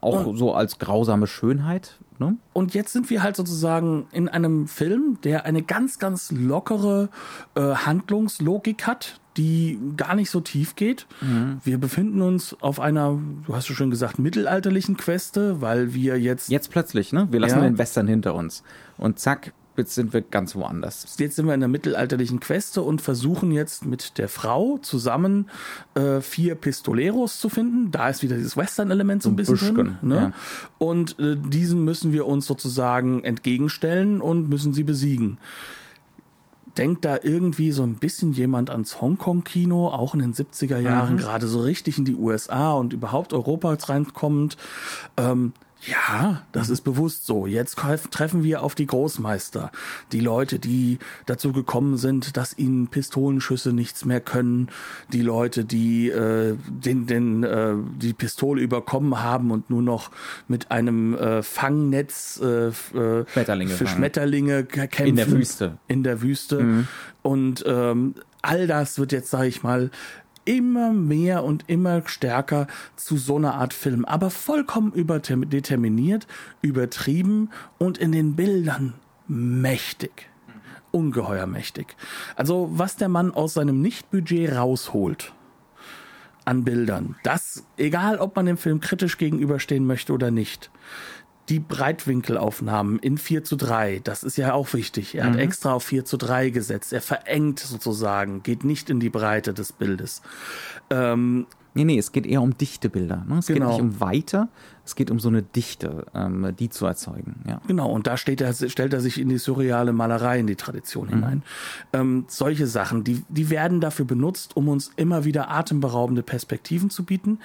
Auch und, so als grausame Schönheit. Ne? Und jetzt sind wir halt sozusagen in einem Film, der eine ganz, ganz lockere äh, Handlungslogik hat, die gar nicht so tief geht. Mhm. Wir befinden uns auf einer, du hast schon gesagt, mittelalterlichen Queste, weil wir jetzt. Jetzt plötzlich, ne? Wir lassen ja. den Western hinter uns. Und zack, jetzt sind wir ganz woanders. Jetzt sind wir in der mittelalterlichen Queste und versuchen jetzt mit der Frau zusammen äh, vier Pistoleros zu finden. Da ist wieder dieses Western-Element so ein bisschen Buschken, drin. Ne? Ja. Und äh, diesen müssen wir uns sozusagen entgegenstellen und müssen sie besiegen. Denkt da irgendwie so ein bisschen jemand ans Hongkong-Kino, auch in den 70er Jahren, mhm. gerade so richtig in die USA und überhaupt Europa reinkommend. Ähm, ja, das ist bewusst so. Jetzt treffen wir auf die Großmeister, die Leute, die dazu gekommen sind, dass ihnen Pistolenschüsse nichts mehr können, die Leute, die äh, den, den, äh, die Pistole überkommen haben und nur noch mit einem äh, Fangnetz äh, äh Schmetterlinge für fangen. Schmetterlinge kämpfen. In der Wüste. In der Wüste. Mhm. Und ähm, all das wird jetzt, sage ich mal, immer mehr und immer stärker zu so einer Art Film, aber vollkommen überdeterminiert, übertrieben und in den Bildern mächtig. Ungeheuer mächtig. Also, was der Mann aus seinem Nichtbudget rausholt an Bildern, das, egal ob man dem Film kritisch gegenüberstehen möchte oder nicht, die Breitwinkelaufnahmen in 4 zu 3, das ist ja auch wichtig. Er mhm. hat extra auf 4 zu 3 gesetzt. Er verengt sozusagen, geht nicht in die Breite des Bildes. Ähm, nee, nee, es geht eher um dichte Bilder. Ne? Es genau. geht nicht um Weite, es geht um so eine Dichte, ähm, die zu erzeugen. Ja. Genau, und da steht er, stellt er sich in die surreale Malerei, in die Tradition mhm. hinein. Ähm, solche Sachen, die, die werden dafür benutzt, um uns immer wieder atemberaubende Perspektiven zu bieten,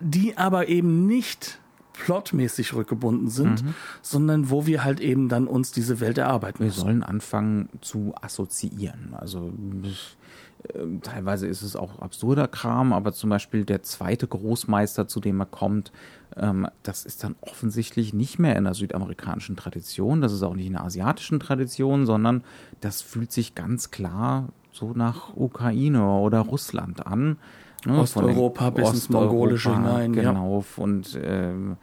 die aber eben nicht plotmäßig rückgebunden sind, mhm. sondern wo wir halt eben dann uns diese Welt erarbeiten Wir müssen. sollen anfangen zu assoziieren. Also äh, teilweise ist es auch absurder Kram, aber zum Beispiel der zweite Großmeister, zu dem er kommt, ähm, das ist dann offensichtlich nicht mehr in der südamerikanischen Tradition, das ist auch nicht in der asiatischen Tradition, sondern das fühlt sich ganz klar so nach Ukraine oder Russland an. Ne, Osteuropa bis ins Mongolische hinein. Genau, ja. und ähm,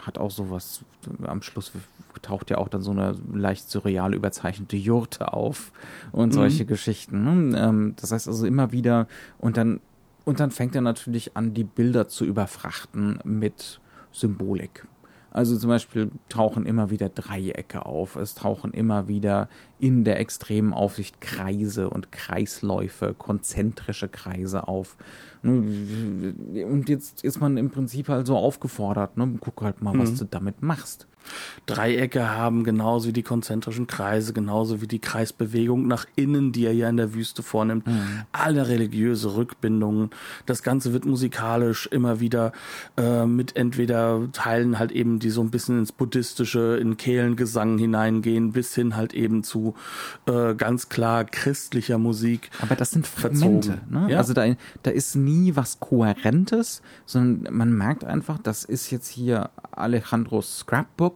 hat auch sowas, am Schluss taucht ja auch dann so eine leicht surreal überzeichnete Jurte auf und mhm. solche mhm. Geschichten. Ne? Ähm, das heißt also immer wieder, und dann, und dann fängt er natürlich an, die Bilder zu überfrachten mit Symbolik. Also zum Beispiel tauchen immer wieder Dreiecke auf, es tauchen immer wieder in der extremen Aufsicht Kreise und Kreisläufe, konzentrische Kreise auf. Und jetzt ist man im Prinzip halt so aufgefordert, ne? guck halt mal, was mhm. du damit machst. Dreiecke haben genauso wie die konzentrischen Kreise, genauso wie die Kreisbewegung nach innen, die er ja in der Wüste vornimmt. Mhm. Alle religiöse Rückbindungen. Das Ganze wird musikalisch immer wieder äh, mit entweder Teilen halt eben, die so ein bisschen ins Buddhistische, in Kehlengesang hineingehen, bis hin halt eben zu äh, ganz klar christlicher Musik. Aber das sind Fragmente. Ne? Ja? Also da, da ist nie was Kohärentes, sondern man merkt einfach, das ist jetzt hier Alejandros Scrapbook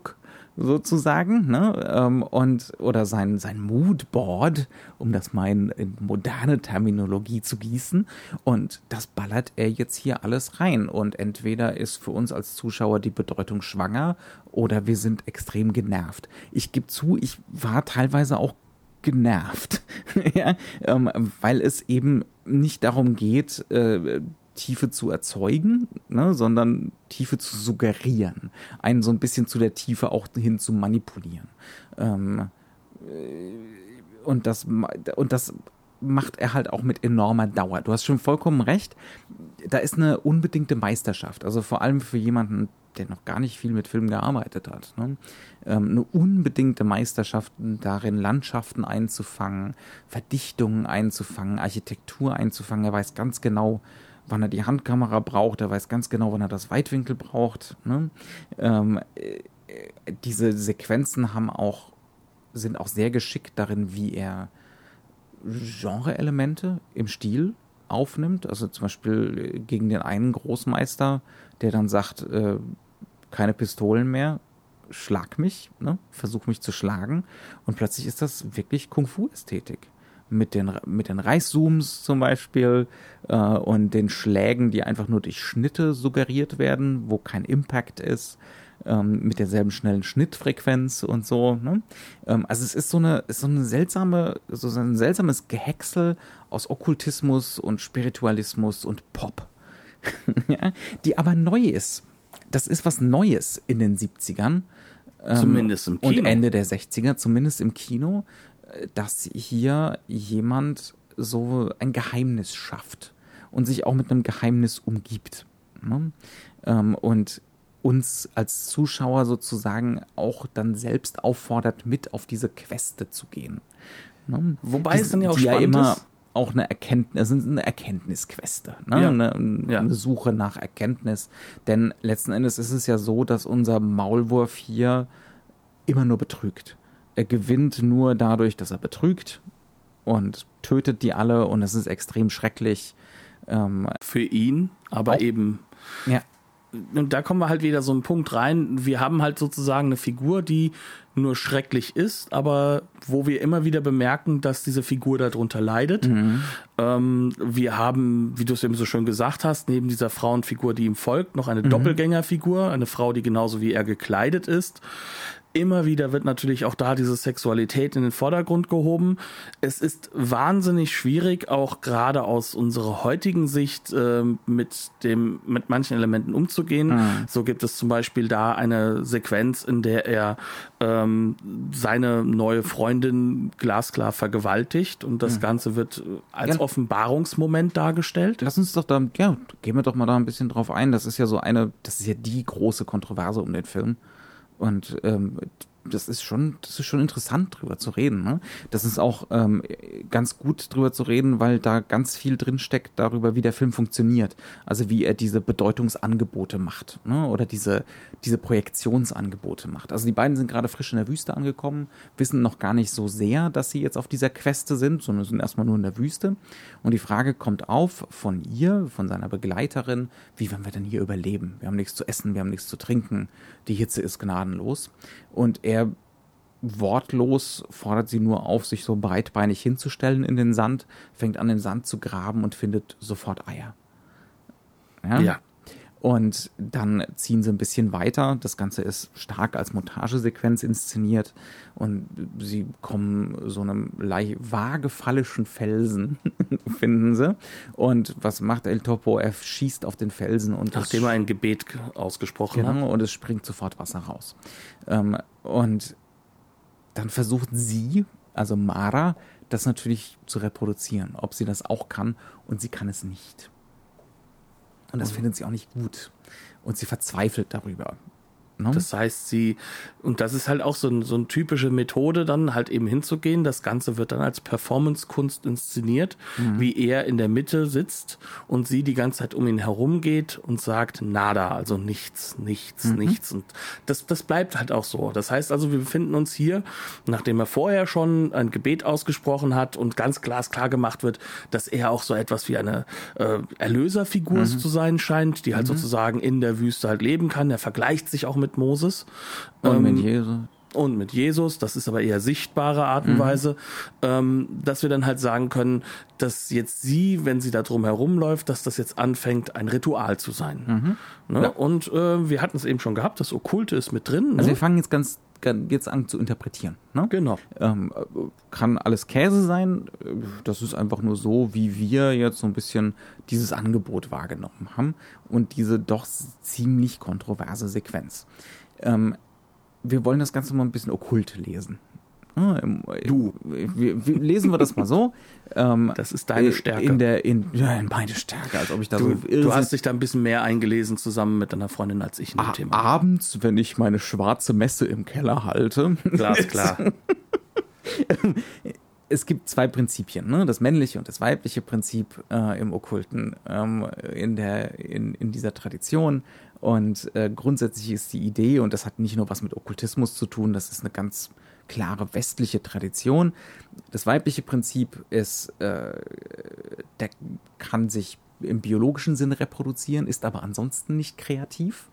sozusagen, ne? Ähm, und oder sein sein Moodboard, um das mal in, in moderne Terminologie zu gießen. Und das ballert er jetzt hier alles rein. Und entweder ist für uns als Zuschauer die Bedeutung schwanger oder wir sind extrem genervt. Ich gebe zu, ich war teilweise auch genervt, ja, ähm, weil es eben nicht darum geht, äh, Tiefe zu erzeugen, ne, sondern Tiefe zu suggerieren, einen so ein bisschen zu der Tiefe auch hin zu manipulieren. Ähm, äh, und das und das macht er halt auch mit enormer Dauer. Du hast schon vollkommen recht. Da ist eine unbedingte Meisterschaft. Also vor allem für jemanden, der noch gar nicht viel mit Film gearbeitet hat. Ne? Ähm, eine unbedingte Meisterschaft darin, Landschaften einzufangen, Verdichtungen einzufangen, Architektur einzufangen. Er weiß ganz genau, wann er die Handkamera braucht. Er weiß ganz genau, wann er das Weitwinkel braucht. Ne? Ähm, äh, diese Sequenzen haben auch, sind auch sehr geschickt darin, wie er Genre-Elemente im Stil aufnimmt. Also zum Beispiel gegen den einen Großmeister, der dann sagt, äh, keine Pistolen mehr, schlag mich, ne? versuch mich zu schlagen. Und plötzlich ist das wirklich Kung-Fu-Ästhetik. Mit den, mit den Reißzooms zum Beispiel äh, und den Schlägen, die einfach nur durch Schnitte suggeriert werden, wo kein Impact ist ähm, mit derselben schnellen Schnittfrequenz und so. Ne? Ähm, also es ist so eine, ist so eine seltsame, so ein seltsames Gehäcksel aus Okkultismus und Spiritualismus und Pop, ja? die aber neu ist. Das ist was Neues in den 70ern. Ähm, zumindest im Kino. Und Ende der 60er, zumindest im Kino, dass hier jemand so ein Geheimnis schafft und sich auch mit einem Geheimnis umgibt. Ne? Ähm, und uns als Zuschauer sozusagen auch dann selbst auffordert, mit auf diese Queste zu gehen. Ne? Wobei die, es dann ja auch spannend ja immer ist. auch eine Erkenntnis, eine Erkenntnisqueste, ne? Ja. Eine, eine ja. Suche nach Erkenntnis. Denn letzten Endes ist es ja so, dass unser Maulwurf hier immer nur betrügt. Er gewinnt nur dadurch, dass er betrügt und tötet die alle und es ist extrem schrecklich. Ähm, Für ihn, aber auch, eben ja und da kommen wir halt wieder so einen Punkt rein. Wir haben halt sozusagen eine Figur, die nur schrecklich ist, aber wo wir immer wieder bemerken, dass diese Figur darunter leidet. Mhm. Ähm, wir haben, wie du es eben so schön gesagt hast, neben dieser Frauenfigur, die ihm folgt, noch eine mhm. Doppelgängerfigur, eine Frau, die genauso wie er gekleidet ist. Immer wieder wird natürlich auch da diese Sexualität in den Vordergrund gehoben. Es ist wahnsinnig schwierig, auch gerade aus unserer heutigen Sicht äh, mit dem mit manchen Elementen umzugehen. Mhm. So gibt es zum Beispiel da eine Sequenz, in der er ähm, seine neue Freundin glasklar vergewaltigt und das mhm. Ganze wird als ja. Offenbarungsmoment dargestellt. Lass uns doch da, ja, gehen wir doch mal da ein bisschen drauf ein. Das ist ja so eine, das ist ja die große Kontroverse um den Film. Und ähm, das ist schon, das ist schon interessant drüber zu reden. Ne? Das ist auch ähm, ganz gut drüber zu reden, weil da ganz viel drinsteckt darüber, wie der Film funktioniert. Also wie er diese Bedeutungsangebote macht ne? oder diese, diese Projektionsangebote macht. Also die beiden sind gerade frisch in der Wüste angekommen, wissen noch gar nicht so sehr, dass sie jetzt auf dieser Queste sind, sondern sind erstmal nur in der Wüste. Und die Frage kommt auf von ihr, von seiner Begleiterin, wie werden wir denn hier überleben? Wir haben nichts zu essen, wir haben nichts zu trinken, die Hitze ist gnadenlos. Und er wortlos fordert sie nur auf, sich so breitbeinig hinzustellen in den Sand, fängt an, den Sand zu graben und findet sofort Eier. Ja. ja. Und dann ziehen sie ein bisschen weiter. Das Ganze ist stark als Montagesequenz inszeniert. Und sie kommen so einem vage fallischen Felsen, finden sie. Und was macht El Topo? Er schießt auf den Felsen und. Nachdem er ein Gebet ausgesprochen genau, hat. Und es springt sofort Wasser raus. Ähm, und dann versucht sie, also Mara, das natürlich zu reproduzieren, ob sie das auch kann. Und sie kann es nicht. Und das mhm. findet sie auch nicht gut. Und sie verzweifelt darüber. Ne? Das heißt, sie, und das ist halt auch so, ein, so eine typische Methode, dann halt eben hinzugehen. Das Ganze wird dann als Performance-Kunst inszeniert, mhm. wie er in der Mitte sitzt und sie die ganze Zeit um ihn herum geht und sagt nada, also nichts, nichts, mhm. nichts. Und das, das bleibt halt auch so. Das heißt also, wir befinden uns hier, nachdem er vorher schon ein Gebet ausgesprochen hat und ganz glasklar gemacht wird, dass er auch so etwas wie eine äh, Erlöserfigur mhm. zu sein scheint, die halt mhm. sozusagen in der Wüste halt leben kann. Er vergleicht sich auch mit mit Moses. Und Ähm, mit Jesus. und mit Jesus, das ist aber eher sichtbare Art und Weise, ähm, dass wir dann halt sagen können, dass jetzt sie, wenn sie da drum herumläuft, dass das jetzt anfängt, ein Ritual zu sein. Ne? Und äh, wir hatten es eben schon gehabt, das Okkulte ist mit drin. Also ne? wir fangen jetzt ganz jetzt an zu interpretieren. Ne? Genau. Ähm, äh, kann alles Käse sein. Das ist einfach nur so, wie wir jetzt so ein bisschen dieses Angebot wahrgenommen haben und diese doch ziemlich kontroverse Sequenz. Ähm, wir wollen das Ganze mal ein bisschen okkult lesen. Du. Wir, wir, lesen wir das mal so. Ähm, Das ist deine äh, Stärke. In der, in, ja, in meine Stärke, als ob ich da Du, so du hast dich da ein bisschen mehr eingelesen zusammen mit deiner Freundin als ich in dem Thema. abends, wenn ich meine schwarze Messe im Keller halte. Glasklar. es gibt zwei Prinzipien, ne? das männliche und das weibliche Prinzip äh, im Okkulten ähm, in, der, in, in dieser Tradition. Und äh, grundsätzlich ist die Idee, und das hat nicht nur was mit Okkultismus zu tun, das ist eine ganz klare westliche Tradition. Das weibliche Prinzip ist, äh, der kann sich im biologischen Sinne reproduzieren, ist aber ansonsten nicht kreativ.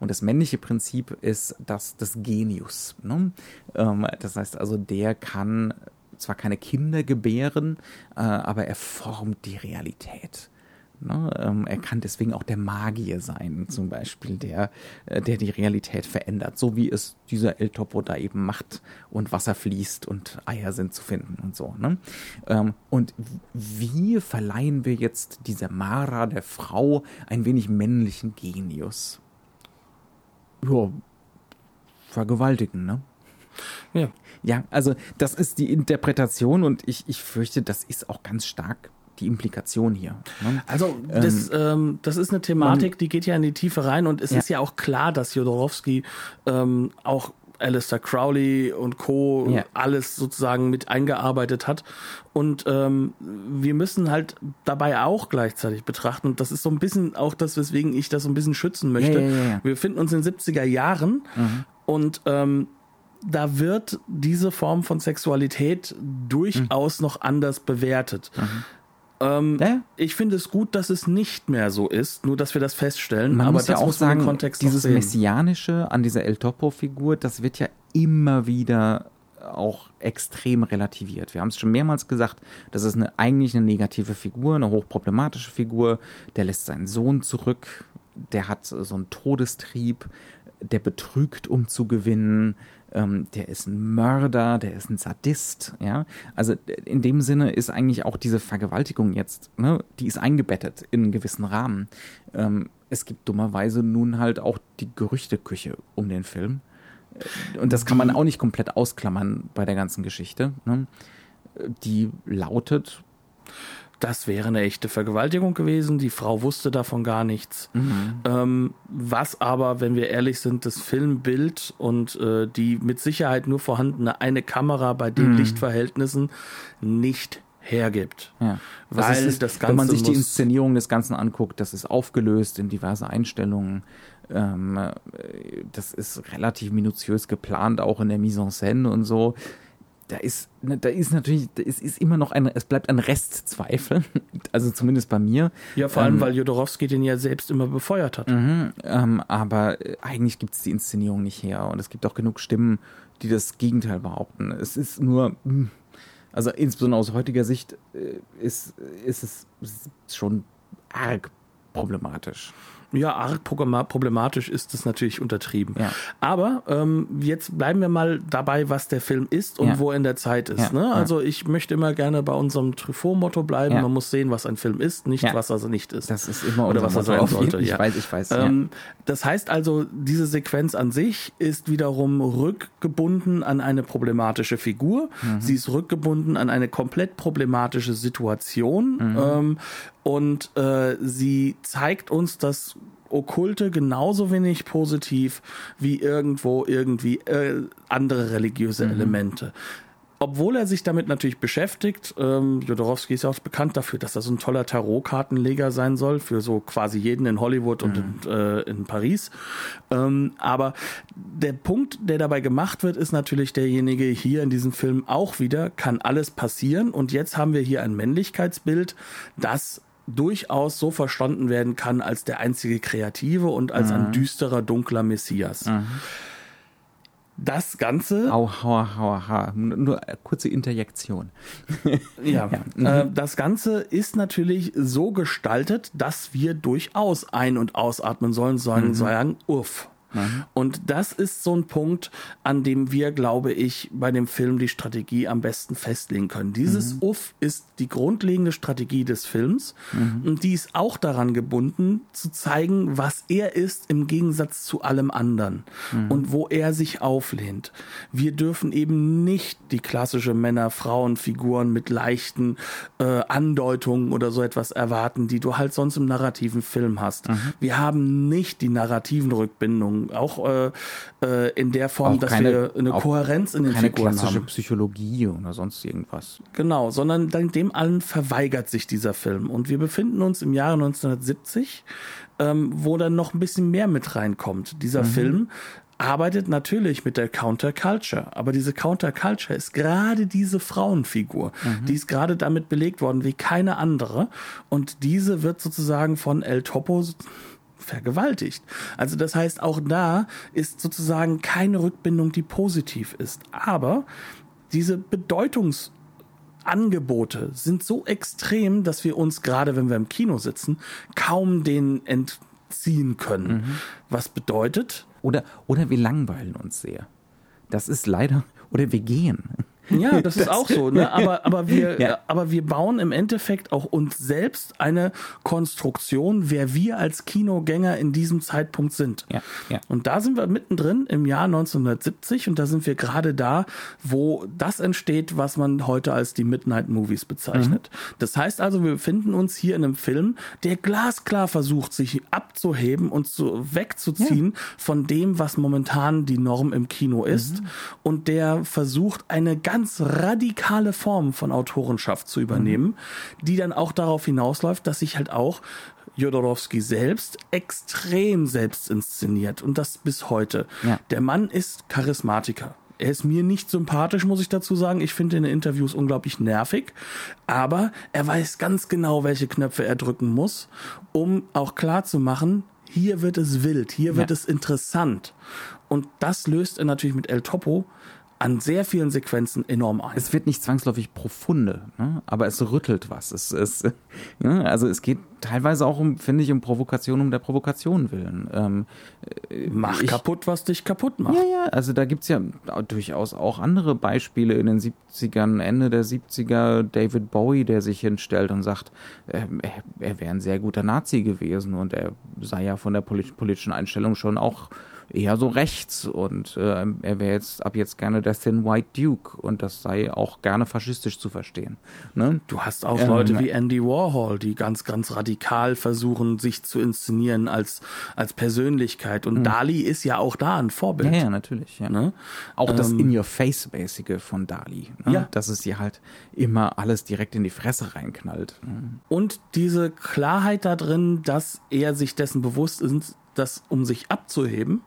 Und das männliche Prinzip ist das des Genius. Ne? Ähm, das heißt also, der kann zwar keine Kinder gebären, äh, aber er formt die Realität. Ne? Ähm, er kann deswegen auch der Magier sein, zum Beispiel, der, äh, der die Realität verändert, so wie es dieser El Topo da eben macht und Wasser fließt und Eier sind zu finden und so. Ne? Ähm, und wie verleihen wir jetzt dieser Mara, der Frau, ein wenig männlichen Genius? Ja, vergewaltigen, ne? ja. Ja, also das ist die Interpretation und ich, ich fürchte, das ist auch ganz stark die Implikation hier. Ne? Also das, ähm, das ist eine Thematik, die geht ja in die Tiefe rein und es Ja. ist ja auch klar, dass Jodorowsky ähm, auch Alistair Crowley und Co. Ja. alles sozusagen mit eingearbeitet hat. Und ähm, wir müssen halt dabei auch gleichzeitig betrachten, und das ist so ein bisschen auch das, weswegen ich das so ein bisschen schützen möchte. Ja, ja. Wir befinden uns in den 70er Jahren und ähm, da wird diese Form von Sexualität durchaus noch anders bewertet. Ähm, Ja. ich finde es gut, dass es nicht mehr so ist, nur dass wir das feststellen. Man aber muss ja auch muss sagen, dieses. Messianische an dieser El Topo-Figur, das wird ja immer wieder auch extrem relativiert. Wir haben es schon mehrmals gesagt, das ist eine, eigentlich eine negative Figur, eine hochproblematische Figur. Der lässt seinen Sohn zurück, der hat so einen Todestrieb, der betrügt, um zu gewinnen. Ähm, der ist ein Mörder, der ist ein Sadist, ja. Also in dem Sinne ist eigentlich auch diese Vergewaltigung jetzt, ne, die ist eingebettet in einen gewissen Rahmen. Ähm, es gibt dummerweise nun halt auch die Gerüchteküche um den Film. Äh, Und das kann man auch nicht komplett ausklammern bei der ganzen Geschichte. Ne? Äh, Die lautet, Das wäre eine echte Vergewaltigung gewesen. Die Frau wusste davon gar nichts. Ähm, was aber, wenn wir ehrlich sind, das Filmbild und äh, die mit Sicherheit nur vorhandene eine Kamera bei den Lichtverhältnissen nicht hergibt. ja, Weil das ist, das wenn man Ganze sich die Inszenierung des Ganzen anguckt, das ist aufgelöst in diverse Einstellungen. Ähm, äh, das ist relativ minutiös geplant, auch in der Mise en scène und so. Da ist, ne, da ist natürlich, da ist, immer noch ein, es bleibt ein Restzweifel, also zumindest bei mir. Ja, vor allem, Ähm, weil Jodorowsky den ja selbst immer befeuert hat. Mhm, ähm, aber äh, eigentlich gibt es die Inszenierung nicht her und es gibt auch genug Stimmen, die das Gegenteil behaupten. Es ist nur, mh, also insbesondere aus heutiger Sicht äh, ist, ist es schon arg problematisch. Ja, arg problematisch ist es natürlich untertrieben. Ja. Aber ähm, jetzt bleiben wir mal dabei, was der Film ist und Ja. wo er in der Zeit ist. Ja, Ne? Also ich möchte immer gerne bei unserem Truffaut-Motto bleiben. Man muss sehen, was ein Film ist, nicht was er nicht ist. Das ist immer Oder was er sein sollte. Ich weiß, ich weiß. Ähm, Das heißt also, diese Sequenz an sich ist wiederum rückgebunden an eine problematische Figur. Mhm. Sie ist rückgebunden an eine komplett problematische Situation. Mhm. Ähm, und äh, sie zeigt uns das Okkulte genauso wenig positiv wie irgendwo irgendwie äh, andere religiöse Mhm. Elemente. Obwohl er sich damit natürlich beschäftigt, ähm, Jodorowsky ist ja auch bekannt dafür, dass er so ein toller Tarotkartenleger sein soll, für so quasi jeden in Hollywood und in, äh, in Paris. Ähm, aber der Punkt, der dabei gemacht wird, ist natürlich derjenige hier in diesem Film auch wieder, kann alles passieren. Und jetzt haben wir hier ein Männlichkeitsbild, das durchaus so verstanden werden kann als der einzige Kreative und als ein düsterer, dunkler Messias. Das Ganze. Au, hau, hau, hau. Nur äh, kurze Interjektion. Ja, Äh, das Ganze ist natürlich so gestaltet, dass wir durchaus ein- und ausatmen sollen, sollen sagen, uff. Und das ist so ein Punkt, an dem wir, glaube ich, bei dem Film die Strategie am besten festlegen können. Dieses Uff ist die grundlegende Strategie des Films. Und die ist auch daran gebunden, zu zeigen, was er ist im Gegensatz zu allem anderen. Und wo er sich auflehnt. Wir dürfen eben nicht die klassische Männer-Frauen-Figuren mit leichten äh, Andeutungen oder so etwas erwarten, die du halt sonst im narrativen Film hast. Wir haben nicht die narrativen Rückbindungen, auch äh, äh, in der Form, Auch dass keine- wir eine Kohärenz in den Keine Figuren klassische haben. Psychologie oder sonst irgendwas. Genau, sondern dank dem allen verweigert sich dieser Film. Und wir befinden uns im Jahre 1970, ähm, wo dann noch ein bisschen mehr mit reinkommt. Dieser Film arbeitet natürlich mit der Counterculture, aber diese Counterculture ist gerade diese Frauenfigur. Die ist gerade damit belegt worden wie keine andere. Und diese wird sozusagen von El Topo vergewaltigt. Also das heißt, auch da ist sozusagen keine Rückbindung, die positiv ist. Aber diese Bedeutungsangebote sind so extrem, dass wir uns gerade, wenn wir im Kino sitzen, kaum denen entziehen können. Was bedeutet, Oder, oder wir langweilen uns sehr. Das ist leider, oder wir gehen. Ja, das, ist auch so, ne? Aber, aber, wir, Ja. aber wir bauen im Endeffekt auch uns selbst eine Konstruktion, wer wir als Kinogänger in diesem Zeitpunkt sind. Ja, ja. Und da sind wir mittendrin im Jahr 1970 und da sind wir gerade da, wo das entsteht, was man heute als die Midnight Movies bezeichnet. Das heißt also, wir befinden uns hier in einem Film, der glasklar versucht, sich abzuheben und zu, wegzuziehen von dem, was momentan die Norm im Kino ist und der versucht, eine ganz radikale Form von Autorenschaft zu übernehmen, die dann auch darauf hinausläuft, dass sich halt auch Jodorowsky selbst extrem selbst inszeniert und das bis heute. Ja. Der Mann ist Charismatiker. Er ist mir nicht sympathisch, muss ich dazu sagen. Ich finde ihn in Interviews unglaublich nervig. Aber er weiß ganz genau, welche Knöpfe er drücken muss, um auch klar zu machen, hier wird es wild, hier wird Ja. es interessant. Und das löst er natürlich mit El Topo an sehr vielen Sequenzen enorm ein. Es wird nicht zwangsläufig profunde, ne? aber es rüttelt was. Es, es, ja, also es geht teilweise auch um, finde ich, um Provokation um der Provokation willen. Ähm, Mach ich- kaputt, was dich kaputt macht. Ja, ja, also da gibt's ja durchaus auch andere Beispiele in den 70ern, Ende der 70er, David Bowie, der sich hinstellt und sagt, er, er wäre ein sehr guter Nazi gewesen und er sei ja von der polit politischen Einstellung schon auch eher so rechts und äh, er wäre jetzt ab jetzt gerne der Thin White Duke und das sei auch gerne faschistisch zu verstehen. Ne? Du hast auch Ähm, Leute wie Andy Warhol, die ganz, ganz radikal versuchen, sich zu inszenieren als, als Persönlichkeit. Und Dali ist ja auch da ein Vorbild. Ja, ja, natürlich. Ja. Ne? Auch das Ähm, In-Your-Face-mäßige von Dali. Ne? Ja. Dass es dir halt immer alles direkt in die Fresse reinknallt. ne? Und diese Klarheit da drin, dass er sich dessen bewusst ist, dass um sich abzuheben,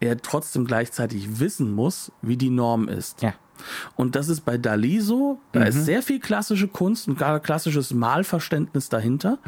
er trotzdem gleichzeitig wissen muss, wie die Norm ist. Ja. Und das ist bei Dali so. Da ist sehr viel klassische Kunst und gar klassisches Malverständnis dahinter.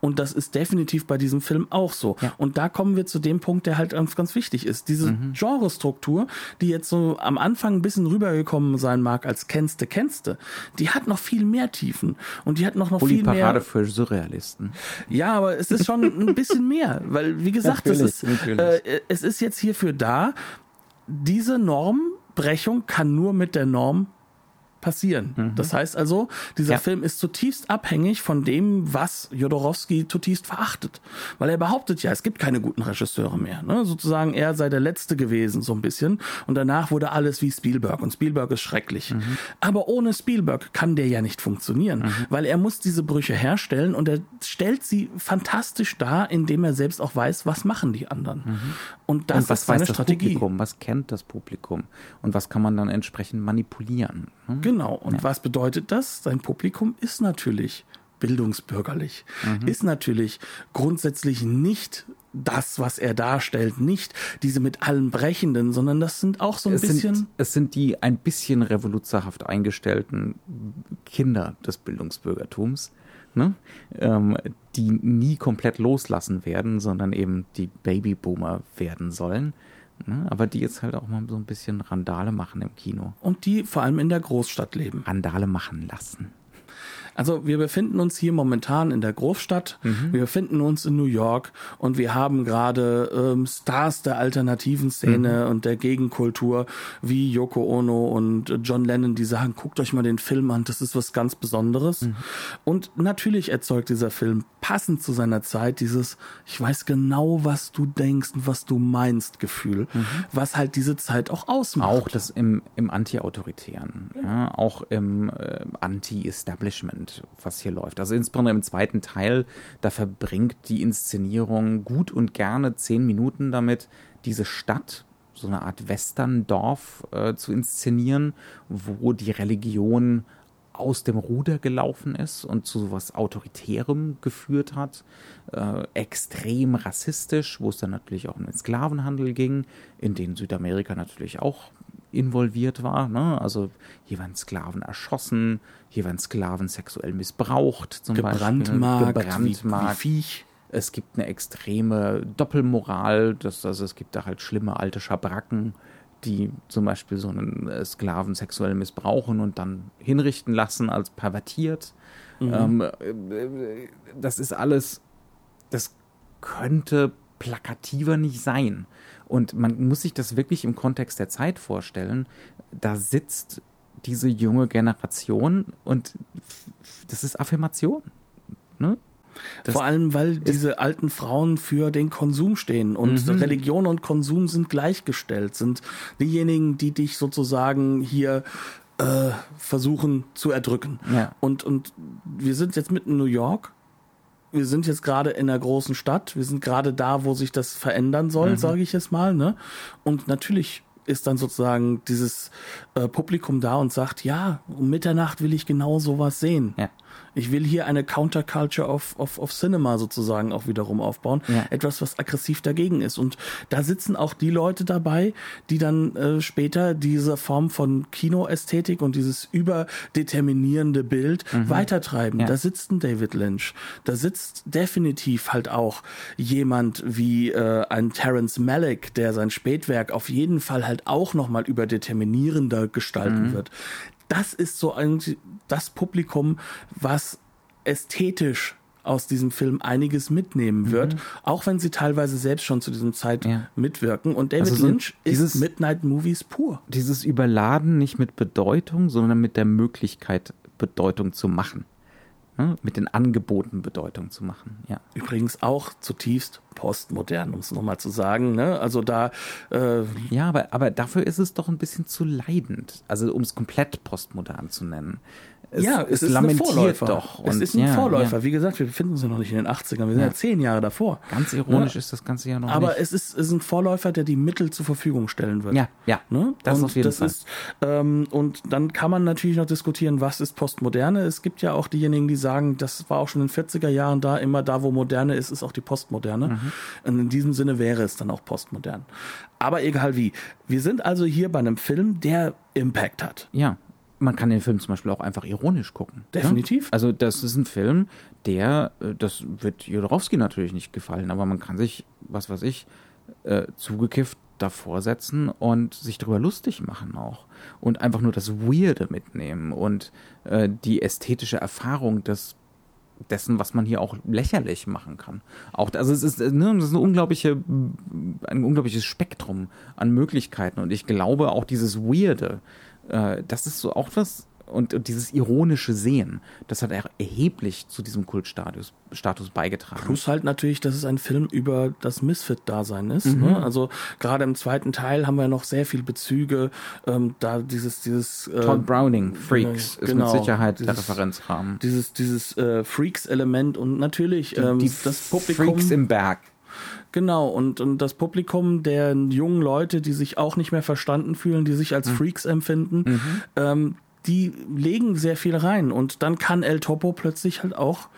Und das ist definitiv bei diesem Film auch so. Ja. Und da kommen wir zu dem Punkt, der halt ganz, ganz wichtig ist. Diese Genrestruktur, die jetzt so am Anfang ein bisschen rübergekommen sein mag als kennste, kennste, die hat noch viel mehr Tiefen. Und die hat noch, noch viel mehr. Parade für Surrealisten. Ja, aber es ist schon ein bisschen mehr, weil wie gesagt, es ist, äh, es ist jetzt hierfür da, diese Normbrechung kann nur mit der Norm passieren. Das heißt also, dieser Mhm. Ja. Film ist zutiefst abhängig von dem, was Jodorowsky zutiefst verachtet. Weil er behauptet ja, es gibt keine guten Regisseure mehr. Ne? Sozusagen, er sei der Letzte gewesen, so ein bisschen. Und danach wurde alles wie Spielberg. Und Spielberg ist schrecklich. Mhm. Aber ohne Spielberg kann der ja nicht funktionieren. Weil er muss diese Brüche herstellen und er stellt sie fantastisch dar, indem er selbst auch weiß, was machen die anderen. Und das und was ist seine weiß das Strategie. Publikum? Was kennt das Publikum? Und was kann man dann entsprechend manipulieren? ne? Genau. Und was bedeutet das? Sein Publikum ist natürlich bildungsbürgerlich, Mhm. ist natürlich grundsätzlich nicht das, was er darstellt, nicht diese mit allen Brechenden, sondern das sind auch so ein Es bisschen. sind, es sind die ein bisschen revoluzerhaft eingestellten Kinder des Bildungsbürgertums, ne? ähm, die nie komplett loslassen werden, sondern eben die Babyboomer werden sollen. Ne? Aber die jetzt halt auch mal so ein bisschen Randale machen im Kino. Und die vor allem in der Großstadt leben. Randale machen lassen. Also wir befinden uns hier momentan in der Großstadt, mhm. wir befinden uns in New York und wir haben gerade ähm, Stars der alternativen Szene mhm. und der Gegenkultur wie Yoko Ono und John Lennon, die sagen, guckt euch mal den Film an, das ist was ganz Besonderes. Mhm. Und natürlich erzeugt dieser Film passend zu seiner Zeit dieses, ich weiß genau, was du denkst und was du meinst Gefühl, mhm. was halt diese Zeit auch ausmacht. Auch das im, im Anti-Autoritären, ja, auch im äh, Anti-Establishment. Content, was hier läuft. Also insbesondere im zweiten Teil, da verbringt die Inszenierung gut und gerne zehn Minuten damit, diese Stadt, so eine Art Westerndorf äh, zu inszenieren, wo die Religion aus dem Ruder gelaufen ist und zu was Autoritärem geführt hat, äh, extrem rassistisch, wo es dann natürlich auch um den Sklavenhandel ging, in den Südamerika natürlich auch involviert war. Ne? Also hier waren Sklaven erschossen, hier waren Sklaven sexuell missbraucht, zum gebrandmarkt, Beispiel. Gebrandmarkt. Wie, wie Viech. Es gibt eine extreme Doppelmoral, das, also es gibt da halt schlimme alte Schabracken, die zum Beispiel so einen äh, Sklaven sexuell missbrauchen und dann hinrichten lassen als pervertiert. Mhm. Ähm, äh, das ist alles, das könnte plakativer nicht sein. Und man muss sich das wirklich im Kontext der Zeit vorstellen. Da sitzt diese junge Generation und das ist Affirmation. Ne? Das Vor allem, weil diese alten Frauen für den Konsum stehen und mhm. Religion und Konsum sind gleichgestellt, sind diejenigen, die dich sozusagen hier äh, versuchen zu erdrücken. Ja. Und, und wir sind jetzt mitten in New York wir sind jetzt gerade in einer großen Stadt, wir sind gerade da, wo sich das verändern soll, mhm. sage ich jetzt mal, ne? Und natürlich ist dann sozusagen dieses äh, Publikum da und sagt, ja, um Mitternacht will ich genau sowas sehen. Ja. Ich will hier eine Counterculture of, of, of Cinema sozusagen auch wiederum aufbauen. Ja. Etwas, was aggressiv dagegen ist. Und da sitzen auch die Leute dabei, die dann äh, später diese Form von Kinoästhetik und dieses überdeterminierende Bild mhm. weitertreiben. Ja. Da sitzt ein David Lynch. Da sitzt definitiv halt auch jemand wie äh, ein Terence Malick, der sein Spätwerk auf jeden Fall halt auch nochmal überdeterminierender gestalten mhm. wird das ist so ein, das Publikum, was ästhetisch aus diesem Film einiges mitnehmen wird, mhm. auch wenn sie teilweise selbst schon zu diesem Zeit ja. mitwirken. Und David also so Lynch dieses, ist Midnight Movies pur. Dieses Überladen nicht mit Bedeutung, sondern mit der Möglichkeit, Bedeutung zu machen ne, mit den Angeboten Bedeutung zu machen. Ja. Übrigens auch zutiefst postmodern, um es nochmal zu sagen. Ne? Also da äh ja, aber, aber dafür ist es doch ein bisschen zu leidend. Also um es komplett postmodern zu nennen es, ja, es, es ist ein Vorläufer. Doch. es ist ein ja, Vorläufer. Ja. Wie gesagt, wir befinden uns ja noch nicht in den 80ern, wir sind ja, zehn Jahre davor. Ganz ironisch ist das Ganze ja noch Aber nicht. es ist, es ist ein Vorläufer, der die Mittel zur Verfügung stellen wird. Ja, ja. Ne? Das und auf jeden das Fall. Ist, ähm, und dann kann man natürlich noch diskutieren, was ist Postmoderne. Es gibt ja auch diejenigen, die sagen, das war auch schon in den 40er Jahren da, immer da, wo Moderne ist, ist auch die Postmoderne. Mhm. Und in diesem Sinne wäre es dann auch postmodern. Aber egal wie. Wir sind also hier bei einem Film, der Impact hat. Ja man kann den Film zum Beispiel auch einfach ironisch gucken. Ne? Definitiv. Ja? Also das ist ein Film, der, äh, das wird Jodorowski natürlich nicht gefallen, aber man kann sich, was weiß ich, äh, zugekifft davor setzen und sich darüber lustig machen auch. Und einfach nur das Weirde mitnehmen und äh, die ästhetische Erfahrung des dessen, was man hier auch lächerlich machen kann. Auch also es ist, ne, das ist eine unglaubliche, ein unglaubliches Spektrum an Möglichkeiten und ich glaube auch dieses Weirde, äh, das ist so auch was, und, und, dieses ironische Sehen, das hat erheblich zu diesem Kultstatus Status beigetragen. Plus halt natürlich, dass es ein Film über das Misfit-Dasein ist. Mhm. Ne? Also gerade im zweiten Teil haben wir noch sehr viel Bezüge, ähm, da dieses, dieses äh, Todd Browning, Freaks, äh, genau, ist mit Sicherheit dieses, der Referenzrahmen. Dieses, dieses äh, Freaks-Element und natürlich ähm, die, die das Publikum. Freaks im Berg. Genau, und, und das Publikum der jungen Leute, die sich auch nicht mehr verstanden fühlen, die sich als mhm. Freaks empfinden, mhm. ähm, die legen sehr viel rein. Und dann kann El Topo plötzlich halt auch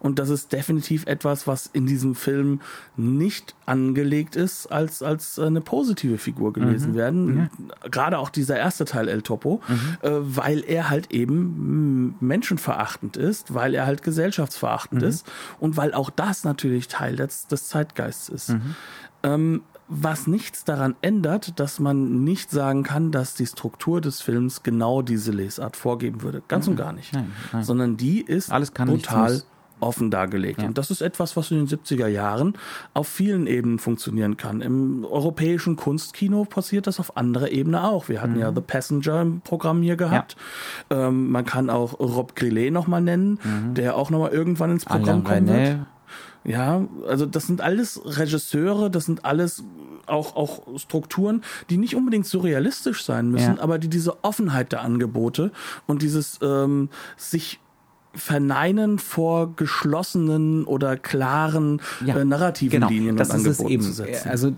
Und das ist definitiv etwas, was in diesem Film nicht angelegt ist, als, als eine positive Figur gewesen Mhm. werden. Gerade auch dieser erste Teil El Topo, Mhm. äh, weil er halt eben mm, menschenverachtend ist, weil er halt gesellschaftsverachtend Mhm. ist und weil auch das natürlich Teil des, des Zeitgeists ist. Mhm. Ähm, was nichts daran ändert, dass man nicht sagen kann, dass die Struktur des Films genau diese Lesart vorgeben würde. Ganz und gar nicht. Nein, nein. Sondern die ist Alles kann, brutal. Offen dargelegt. Und das ist etwas, was in den 70er Jahren auf vielen Ebenen funktionieren kann. Im europäischen Kunstkino passiert das auf anderer Ebene auch. Wir hatten Mhm. ja The Passenger im Programm hier gehabt. Ähm, man kann auch Rob Grillet nochmal nennen, der auch nochmal irgendwann ins Programm Mhm. Alain kommen wird. René, Ja, also das sind alles Regisseure, das sind alles auch, auch Strukturen, die nicht unbedingt surrealistisch sein müssen, Ja. aber die diese Offenheit der Angebote und dieses ähm, sich verneinen vor geschlossenen oder klaren Ja, äh, narrativen genau, Linien das und ist es eben. zu setzen. Also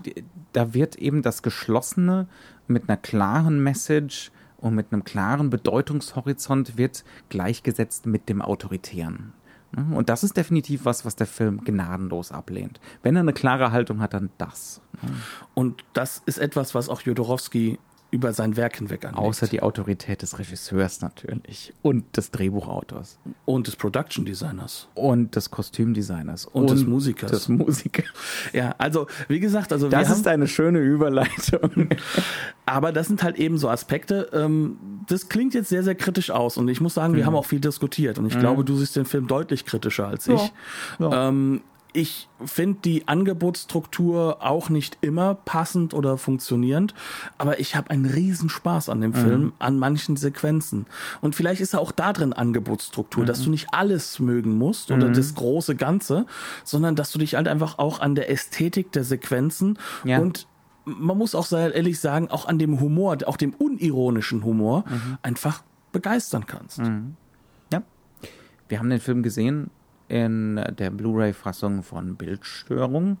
da wird eben das Geschlossene mit einer klaren Message und mit einem klaren Bedeutungshorizont wird gleichgesetzt mit dem Autoritären. Ne? Und das ist definitiv was, was der Film gnadenlos ablehnt. Wenn er eine klare Haltung hat, dann das. und das ist etwas, was auch Jodorowsky über sein Werk hinweg anlegt. Außer die Autorität des Regisseurs natürlich. Und des Drehbuchautors. und des Production Designers. Und des Kostümdesigners. Und des Musikers. Des Musikers. Ja, also wie gesagt, also Das ist eine schöne Überleitung. Aber das sind halt eben so Aspekte. Ähm, das klingt jetzt sehr, sehr kritisch aus. Und ich muss sagen, Mhm. wir haben auch viel diskutiert. Und ich glaube, du siehst den Film deutlich kritischer als ich. Ja. Ähm, ich finde die Angebotsstruktur auch nicht immer passend oder funktionierend, aber ich habe einen riesen Spaß an dem Film, an manchen Sequenzen. Und vielleicht ist er auch da drin Angebotsstruktur, dass du nicht alles mögen musst oder das große Ganze, sondern dass du dich halt einfach auch an der Ästhetik der Sequenzen Ja. und man muss auch sehr ehrlich sagen, auch an dem Humor, auch dem unironischen Humor einfach begeistern kannst. Ja. Wir haben den Film gesehen in der Blu-ray-Fassung von Bildstörung,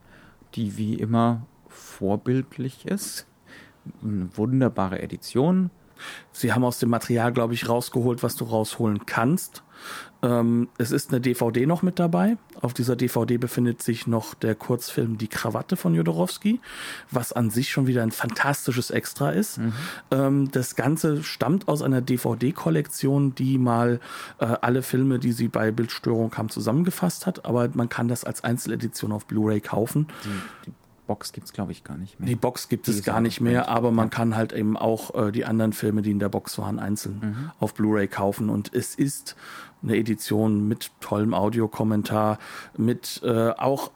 die wie immer vorbildlich ist. Eine wunderbare Edition. Sie haben aus dem Material, glaube ich, rausgeholt, was du rausholen kannst. Ähm, es ist eine DVD noch mit dabei. Auf dieser DVD befindet sich noch der Kurzfilm Die Krawatte von Jodorowsky, was an sich schon wieder ein fantastisches Extra ist. Ähm, das Ganze stammt aus einer DVD-Kollektion, die mal äh, alle Filme, die sie bei Bildstörung haben, zusammengefasst hat. Aber man kann das als Einzeledition auf Blu-ray kaufen. Die, die Box gibt es, glaube ich, gar nicht mehr. Die Box gibt Die es gar nicht mehr, aber man kann halt eben auch äh, die anderen Filme, die in der Box waren, einzeln Mhm. auf Blu-ray kaufen. Und es ist eine Edition mit tollem Audiokommentar, mit äh, auch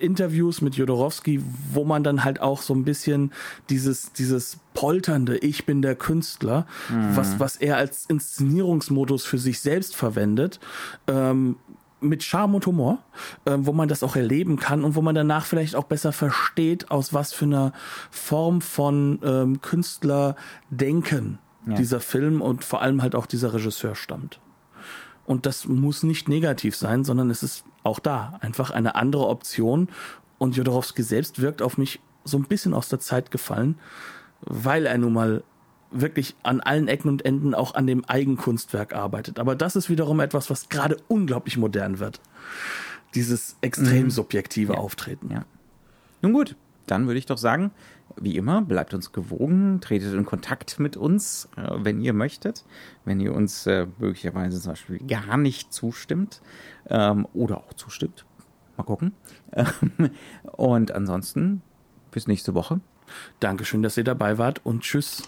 Interviews mit Jodorowsky, wo man dann halt auch so ein bisschen dieses, dieses polternde Ich bin der Künstler, Mhm. was, was er als Inszenierungsmodus für sich selbst verwendet, ähm, mit Charme und Humor, ähm, wo man das auch erleben kann und wo man danach vielleicht auch besser versteht, aus was für einer Form von ähm, Künstlerdenken Ja. dieser Film und vor allem halt auch dieser Regisseur stammt. Und das muss nicht negativ sein, sondern es ist auch da einfach eine andere Option. Und Jodorowsky selbst wirkt auf mich so ein bisschen aus der Zeit gefallen, weil er nun mal wirklich an allen Ecken und Enden auch an dem Eigenkunstwerk arbeitet. Aber das ist wiederum etwas, was gerade unglaublich modern wird. Dieses extrem subjektive Auftreten. Ja. Nun gut, dann würde ich doch sagen, wie immer, bleibt uns gewogen, tretet in Kontakt mit uns, äh, wenn ihr möchtet, wenn ihr uns äh, möglicherweise zum Beispiel gar nicht zustimmt ähm, oder auch zustimmt. Mal gucken. Ähm, Und ansonsten bis nächste Woche. Dankeschön, dass ihr dabei wart und tschüss.